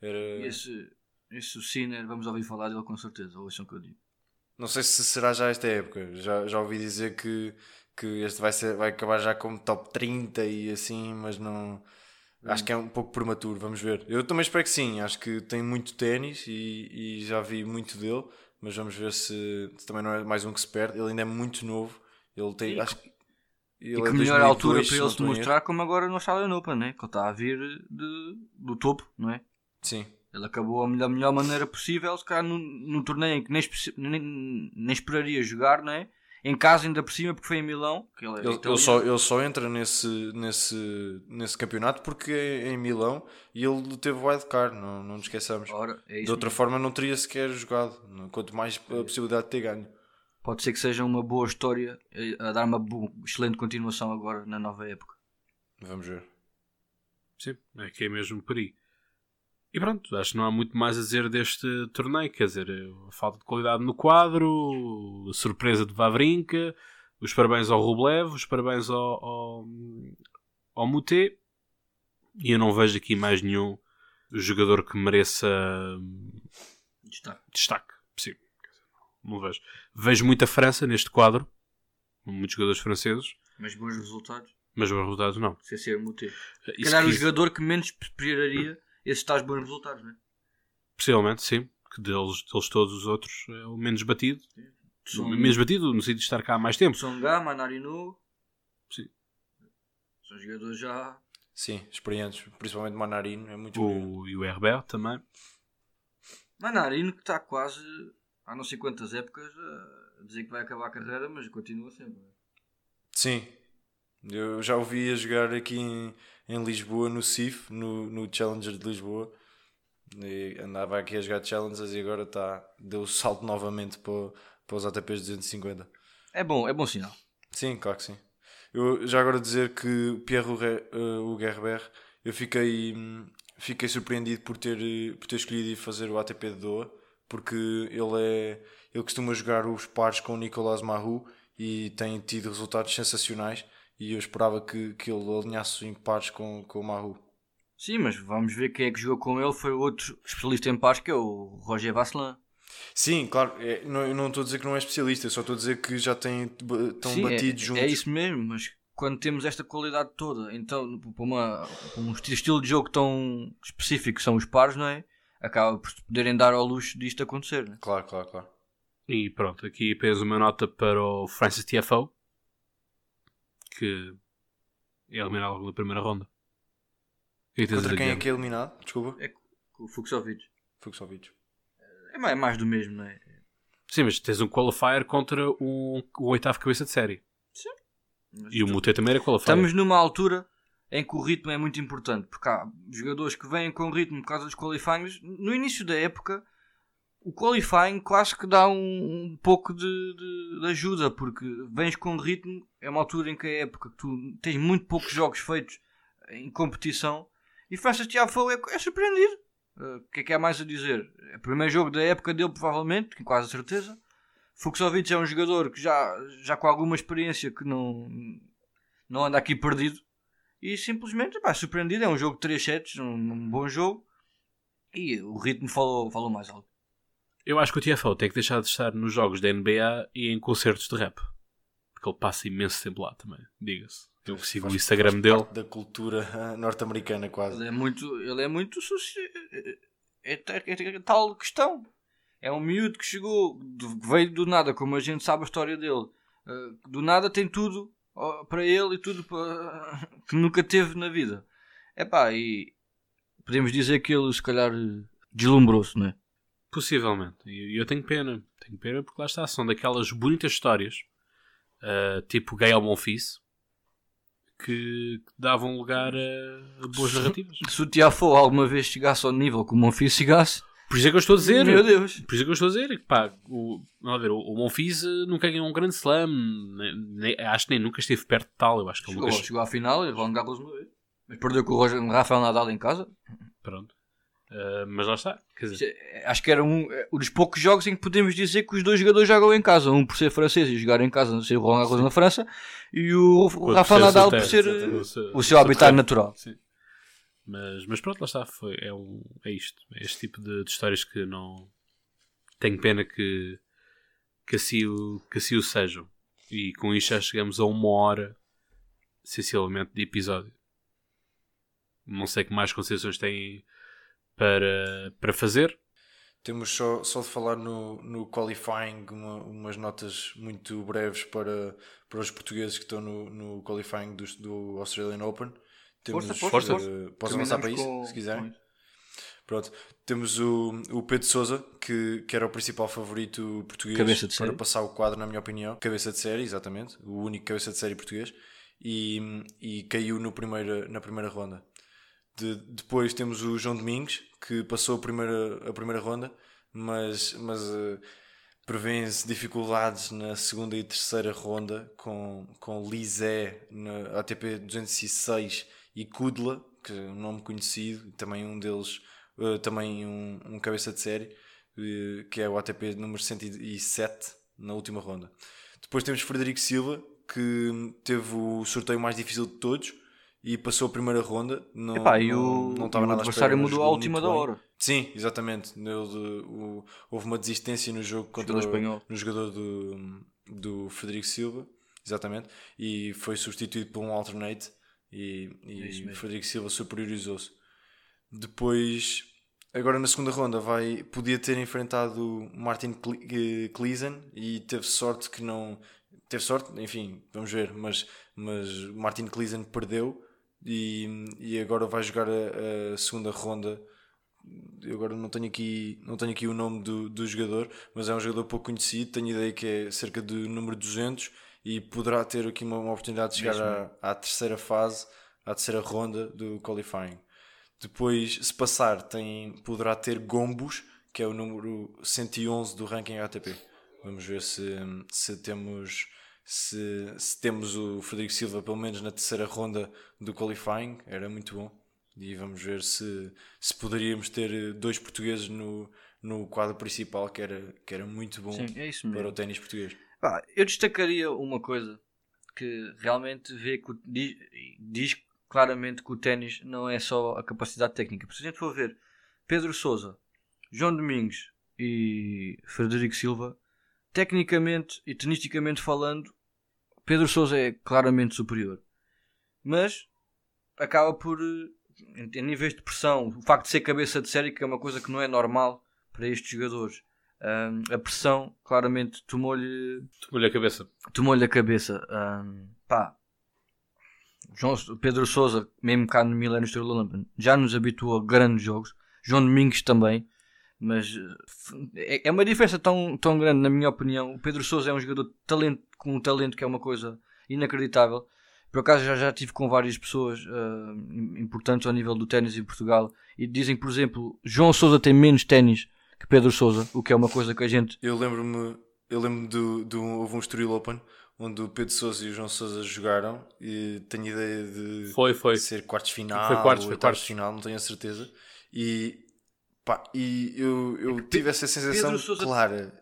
Era...
Esse, esse o Sinner, vamos ouvir falar dele com certeza, ouçam o que eu digo.
Não sei se será já esta época. Já, já ouvi dizer que, que este vai, ser, vai acabar já como top 30 e assim, mas não. Acho que é um pouco prematuro, vamos ver. Eu também espero que sim, acho que tem muito ténis e, e já vi muito dele, mas vamos ver se, se também não é mais um que se perde. Ele ainda é muito novo, ele tem.
E
acho que ele
e
é
que melhor
2002,
altura para ele se mostrar como agora no Australian Open, né? Que ele está a vir de, do topo, não é?
Sim,
Ele acabou da melhor maneira possível, se calhar num, num torneio em que nem, nem, nem esperaria jogar, não é? Em casa ainda por cima, porque foi em Milão. Que ele, é
ele, ele só, ele só entra nesse, nesse, nesse campeonato porque é em Milão e ele teve wildcard, não, não nos esqueçamos.
Ora, é
De outra
mesmo.
forma, não teria sequer jogado. Quanto mais a possibilidade de ter ganho.
Pode ser que seja uma boa história eh, a dar uma excelente continuação agora na nova época.
Vamos ver.
Sim, é que é mesmo por aí. E pronto, acho que não há muito mais a dizer deste torneio. Quer dizer, a falta de qualidade no quadro, a surpresa de Vavrinka, os parabéns ao Rublev, os parabéns ao, ao, ao Moutet. E eu não vejo aqui mais nenhum jogador que mereça
Destaque.
destaque. Sim, não, vejo. Vejo muita França neste quadro, muitos jogadores franceses,
Mas bons resultados,
mas os resultados não.
sem ser motivo. Se
Isso
calhar o jogador que menos esperaria esses tais bons resultados, não é?
Possivelmente, sim. Que deles, deles todos os outros é o menos batido.
São,
Menos batido no sentido de estar cá há mais tempo.
Songa, Manarino.
Sim.
São jogadores já.
Sim, experientes. Principalmente Manarino. É muito.
O, e o Herbert também.
Manarino que está quase há não sei quantas épocas a dizer que vai acabar a carreira, mas continua sempre. é?
Sim. Eu já ouvi a jogar aqui em, em Lisboa, no CIF, no, no Challenger de Lisboa. E andava aqui a jogar Challengers e agora está deu o salto novamente para, para os ATPs 250.
É bom, é bom sinal.
Sim, claro que sim. Eu já agora dizer que o Pierre eh, o Gerber, eu fiquei, fiquei surpreendido por ter, eh, por ter escolhido ir fazer o ATP de Doha, porque ele é ele costuma jogar os pares com o Nicolas Mahou e tem tido resultados sensacionais e eu esperava que, que ele alinhasse em pares com, com o Mahou.
Sim, mas vamos ver quem é que jogou com ele. Foi o outro especialista em pares, que é o Roger Vasselin.
Sim, claro, é, não, eu não estou a dizer que não é especialista, eu só estou a dizer que já têm, estão
Sim, é-
batidos juntos.
É isso mesmo, mas quando temos esta qualidade toda, então, para, uma, para um esti- estilo de jogo tão específico que são os pares, não é? Acaba por se poderem dar ao luxo disto acontecer. Né?
Claro, claro, claro.
E pronto, aqui apenas uma nota para o Francis TFO. Que é eliminado logo na primeira ronda. O que é
Contra quem é que é eliminado? Desculpa.
É o Fuxovic.
Fuxovic.
É mais, é mais do mesmo, não é?
Sim, mas tens um qualifier contra um, o oitavo cabeça de série.
Mas
E o Moutet também era qualifier.
Estamos numa altura em que o ritmo é muito importante, porque há jogadores que vêm com ritmo por causa dos qualifyings. No início da época, o qualifying quase que dá um, um pouco de, de- de ajuda, porque vens com ritmo, é uma altura em que a época que tu tens muito poucos jogos feitos em competição e Francis Tiafoe é, é surpreendido. Uh, O que é que há mais a dizer? É o primeiro jogo da época dele, provavelmente, com quase certeza. Fuxovic é um jogador que já, já com alguma experiência que não, não anda aqui perdido e simplesmente pá, surpreendido. É um jogo de 3 sets, um, um bom jogo e o ritmo falou, falou mais alto.
Eu acho que o TFO tem que deixar de estar nos jogos da NBA e em concertos de rap. Porque ele passa imenso tempo lá também, diga-se. Eu sigo o
Faz-
Instagram
faz
dele.
parte da cultura ah, norte-americana quase.
Ele é muito, ele é muito é, é, ta- tal questão. É um miúdo que chegou, veio do nada, como a gente sabe a história dele. Uh, do nada tem tudo para ele e tudo para... <laughs> que nunca teve na vida. É pá, e podemos dizer que ele se calhar deslumbrou-se, não é?
Possivelmente. E eu tenho pena. Tenho pena porque lá está. São daquelas bonitas histórias uh, tipo Gael Monfils, que, que davam lugar a, a boas narrativas. <laughs>
Se o Tiafo alguma vez chegasse ao nível que o Monfils chegasse,
Por isso é que eu estou a dizer.
meu Deus.
Por isso é que eu estou a dizer pá, o, lá ver, o, o Monfils eh, nunca ganhou um grande slam, nem- nem- acho que nem nunca esteve perto de tal. Eu acho que ele
Chegou,
nunca.
chegou à final e Roland Garros uma vez. Mas perdeu com o Rafael Nadal em casa.
Pronto. Uh, mas lá está. Dizer,
Acho que era um, é, um dos poucos jogos em que podemos dizer que os dois jogadores jogam em casa. Um por ser francês e jogar em casa, não sei, o Roland Garros na França. E o Rafael
ser
Nadal por ser
o seu-
o seu habitat natural.
Sim. Mas, mas pronto, lá está. Foi, é, um, é isto. É este tipo de, de histórias que não. Tenho pena que, que, assim o, que assim o sejam. E com isto já chegamos a uma hora, sensivelmente, de episódio. Não sei que mais concessões têm para, para fazer.
Temos só, só de falar no, no qualifying uma- umas notas muito breves para, para os portugueses que estão no, no qualifying do, do Australian Open. Temos,
Força,
força,
força.
Posso avançar para isso,
com-
se quiserem? Pronto. Temos o, o Pedro Souza, que, que era o principal favorito português para
série.
passar o quadro, na minha opinião. Cabeça de série, exatamente. O único cabeça de série português. E, e caiu no primeira, na primeira ronda. De- depois temos o João Domingos, que passou a primeira, a primeira ronda, mas, mas eh, prevêem-se dificuldades na segunda e terceira ronda com, com Lizé na ATP 206 e Kudla, que é um nome conhecido, também um deles, eh, também um, um cabeça de série, eh, que é o ATP número 107 na última ronda. Depois temos Frederico Silva, que teve o sorteio mais difícil de todos e passou a primeira ronda. Não,
Epá,
não,
o,
não estava
o
nada
adversário mudou à última da
bem.
hora.
Sim, exatamente. Ele, o- houve uma desistência no jogo contra o,
espanhol.
no jogador do, do Frederico Silva, exatamente, e foi substituído por um alternate e,
É
e
mesmo.
Frederico Silva superiorizou-se. Depois, agora na segunda ronda, vai, podia ter enfrentado Martin Cle- eh, e teve sorte que não. Teve sorte, enfim, vamos ver, mas, mas Martin Kleisen perdeu e, e agora vai jogar a, a segunda ronda eu agora não tenho aqui, não tenho aqui o nome do, do jogador, mas é um jogador pouco conhecido. Tenho ideia que é cerca do número 200 e poderá ter aqui uma, uma oportunidade de chegar à, à terceira fase, à terceira ronda do qualifying. Depois, se passar, tem, poderá ter Gombos, que é o número 111 do ranking ATP. Vamos ver se, se temos se, se temos o Frederico Silva pelo menos na terceira ronda do qualifying, era muito bom. E vamos ver se, se poderíamos ter eh, dois portugueses no, no quadro principal, que era, que era muito bom
Sim, é
para o ténis português.
Pá, eu destacaria uma coisa que realmente vê que diz, diz claramente que o ténis não é só a capacidade técnica. Se a gente for ver Pedro Souza, João Domingos e Frederico Silva, tecnicamente e tenisticamente falando, Pedro Souza é claramente superior. Mas acaba por, eh, em, níveis de pressão, o facto de ser cabeça de série, que é uma coisa que não é normal para estes jogadores. hum, a pressão claramente tomou-lhe
Tomou-lhe a cabeça.
tomou-lhe a cabeça. hum, pá, João, Pedro Souza, mesmo cá no Milênio Estrela já nos habituou a grandes jogos. João Domingos também. Mas eh, é, é uma diferença tão, tão grande, na minha opinião. O Pedro Souza é um jogador de talento, com um talento que é uma coisa inacreditável. Por acaso já, já tive com várias pessoas ah, importantes ao nível do ténis em Portugal e dizem, por exemplo, João Souza tem menos ténis que Pedro Souza, o que é uma coisa que a gente
Eu lembro-me, eu lembro do, do houve um Estoril Open onde o Pedro Sousa e o João Sousa jogaram e tenho ideia de
Foi, foi.
ser quartos final
Foi quartos,
ou
foi quartos.
final, não tenho a certeza. E, pá, e eu, eu tive essa sensação
Sousa-
clara.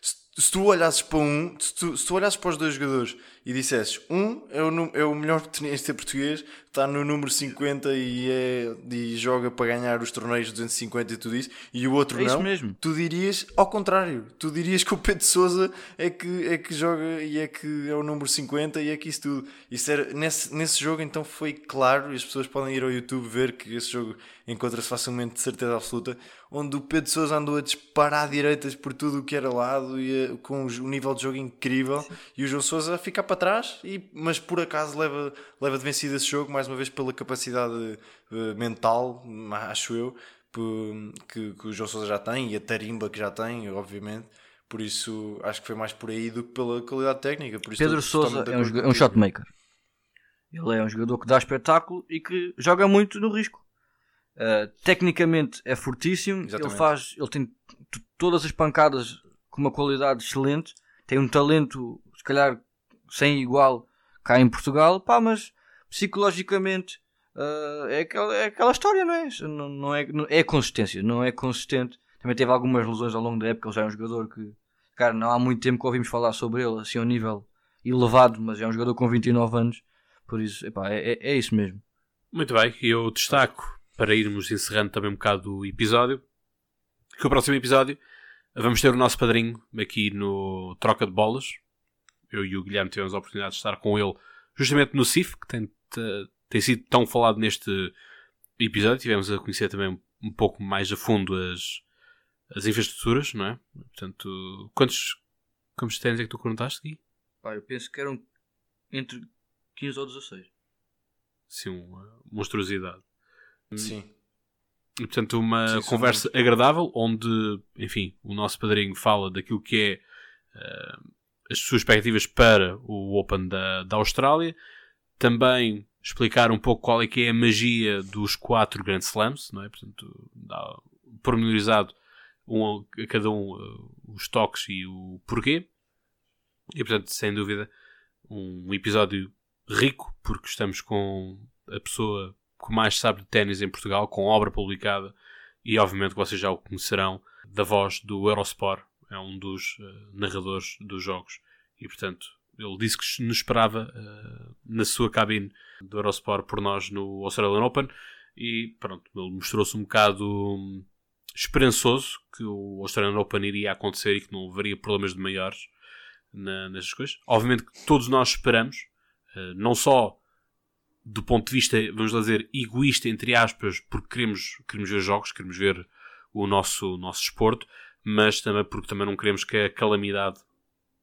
Se, se tu olhasses para um, se tu, se tu olhasses para os dois jogadores e dissesses um é o, é o melhor <laughs> tenista português, está no número 50 e, é, e joga para ganhar os torneios de 250 e tudo isso, e o outro
É isso
não,
mesmo.
tu dirias ao contrário. Tu dirias que o Pedro Souza é que, é que joga e é que é o número 50 e é que isso tudo. Isso era, nesse, nesse jogo então foi claro, e as pessoas podem ir ao YouTube ver que esse jogo encontra-se facilmente de certeza absoluta, onde o Pedro Souza andou a disparar direitas por tudo o que era lado e a- com um nível de jogo incrível e o João Souza a ficar para trás, e, mas por acaso leva, leva de vencido esse jogo, mais uma vez pela capacidade eh, mental, acho eu, que, que, o João Sousa já tem e a tarimba que já tem, obviamente. Por isso, acho que foi mais por aí do que pela qualidade técnica.
Pedro Sousa é um, é um shotmaker. Ele é um jogador que dá espetáculo e que joga muito no risco. Uh, tecnicamente é fortíssimo. Ele
Exatamente.
faz, ele tem todas as pancadas com uma qualidade excelente. Tem um talento, se calhar, sem igual cá em Portugal. Pá, mas psicologicamente uh, é, aquela, é aquela história, não é? Não, não é? não- é consistência, não é consistente. Também teve algumas lesões ao longo da época. Ele já é um jogador que, cara, não há muito tempo que ouvimos falar sobre ele, assim, a um nível elevado, mas é um jogador com 29 anos. Por isso, epá, é, é, é isso mesmo.
Muito bem, eu destaco para irmos encerrando também um bocado o episódio. Que o próximo episódio vamos ter o nosso padrinho aqui no Troca de Bolas. Eu e o Guilherme tivemos a oportunidade de estar com ele justamente no CIF, que tem, te- tem sido tão falado neste episódio. Tivemos a conhecer também um pouco mais a fundo as, as infraestruturas, não é? Portanto, quantos campos de ténis é que tu contaste, Gui?
Pá, eu penso que eram entre 15 ou 16.
Sim, uma monstruosidade.
Sim.
E, portanto, uma
Sim, são
conversa agradável, onde, enfim, o nosso padrinho fala daquilo que é eh, as suas perspectivas para o Open da, da Austrália. Também explicar um pouco qual é que é a magia dos quatro Grand Slams, não é? Portanto, dá pormenorizado um, a cada um eh, os toques e o porquê. E, portanto, sem dúvida, um episódio rico, porque estamos com a pessoa que mais sabe de ténis em Portugal, com obra publicada, e obviamente vocês já o conhecerão da voz do Eurosport, é um dos eh, narradores dos jogos, e portanto ele disse que nos esperava eh, na sua cabine do Eurosport por nós no Australian Open, e pronto, ele mostrou-se um bocado hum, esperançoso que o Australian Open iria acontecer e que não haveria problemas de maiores na, nessas coisas. Obviamente que todos nós esperamos, eh, não só do ponto de vista, vamos dizer, egoísta, entre aspas, porque queremos, queremos ver jogos, queremos ver o nosso, nosso desporto, mas também porque também não queremos que a calamidade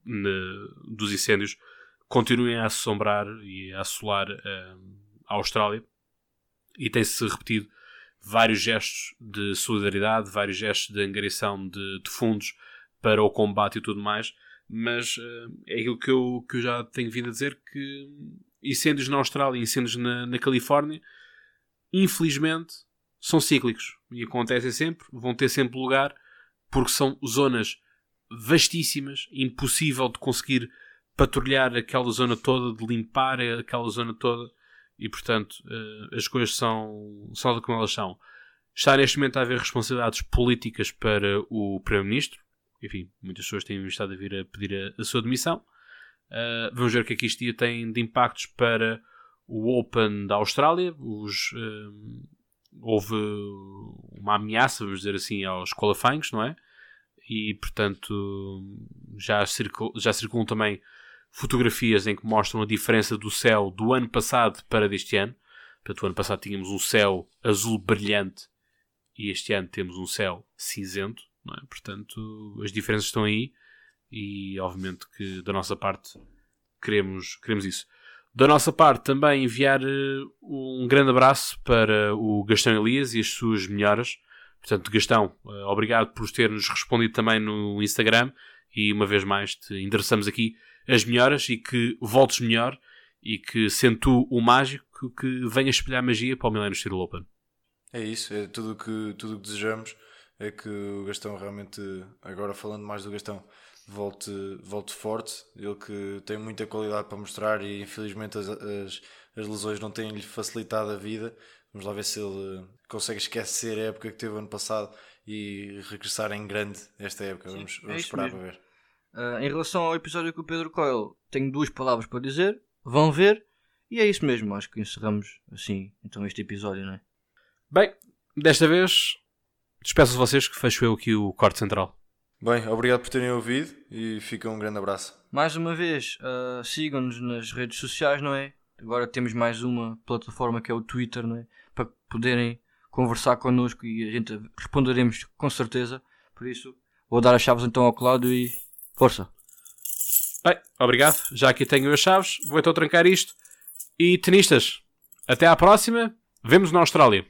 ne- dos incêndios continue a assombrar e a assolar eh, a Austrália. E tem-se repetido vários gestos de solidariedade, vários gestos de angariação de, de fundos para o combate e tudo mais, mas eh, é aquilo que eu, que eu já tenho vindo a dizer que incêndios na Austrália incêndios na, na Califórnia, infelizmente, são cíclicos e acontecem sempre, vão ter sempre lugar, porque são zonas vastíssimas, impossível de conseguir patrulhar aquela zona toda, de limpar aquela zona toda, e portanto eh, as coisas são, são como elas são. Está neste momento a haver responsabilidades políticas para o Primeiro-Ministro, enfim, muitas pessoas têm estado a vir a pedir a, a sua demissão. Uh, vamos ver o que é que isto tem de impactos para o Open da Austrália. Os, um, houve uma ameaça, vamos dizer assim, aos qualifyings, não é? E portanto já, circul já circulam também fotografias em que mostram a diferença do céu do ano passado para deste ano. Portanto, o ano passado tínhamos um céu azul brilhante e este ano temos um céu cinzento, não é? Portanto, as diferenças estão aí e obviamente que da nossa parte queremos, queremos isso. Da nossa parte também enviar eh, um grande abraço para o Gastão Elias e as suas melhoras. Portanto, Gastão, eh, obrigado por ter-nos respondido também no Instagram e uma vez mais te endereçamos aqui as melhoras e que voltes melhor e que sendo tu o mágico que venha espelhar magia para o Millennium Steel Open.
É isso, é tudo que, tudo o que desejamos é que o Gastão realmente, agora falando mais do Gastão, volte, volte forte. Ele que tem muita qualidade para mostrar e infelizmente as, as, as lesões não têm-lhe facilitado a vida. Vamos lá ver se ele consegue esquecer a época que teve ano passado e regressar em grande esta época. Vamos,
é
vamos
isso
esperar
mesmo.
para ver.
Uh, em relação ao episódio com o Pedro Coelho, tenho duas palavras para dizer. Vão ver. E é isso mesmo. Acho que encerramos assim então este episódio, não é?
Bem, desta vez despeço vocês que fecho eu aqui o corte central.
Bem, obrigado por terem ouvido e fica um grande abraço.
Mais uma vez, uh, sigam-nos nas redes sociais, não é? Agora temos mais uma plataforma que é o Twitter, não é? Para poderem conversar connosco e a gente responderemos com certeza. Por isso, vou dar as chaves então ao Cláudio e força!
Bem, obrigado. Já aqui tenho as chaves. Vou então trancar isto. E tenistas, até à próxima. Vemos na Austrália.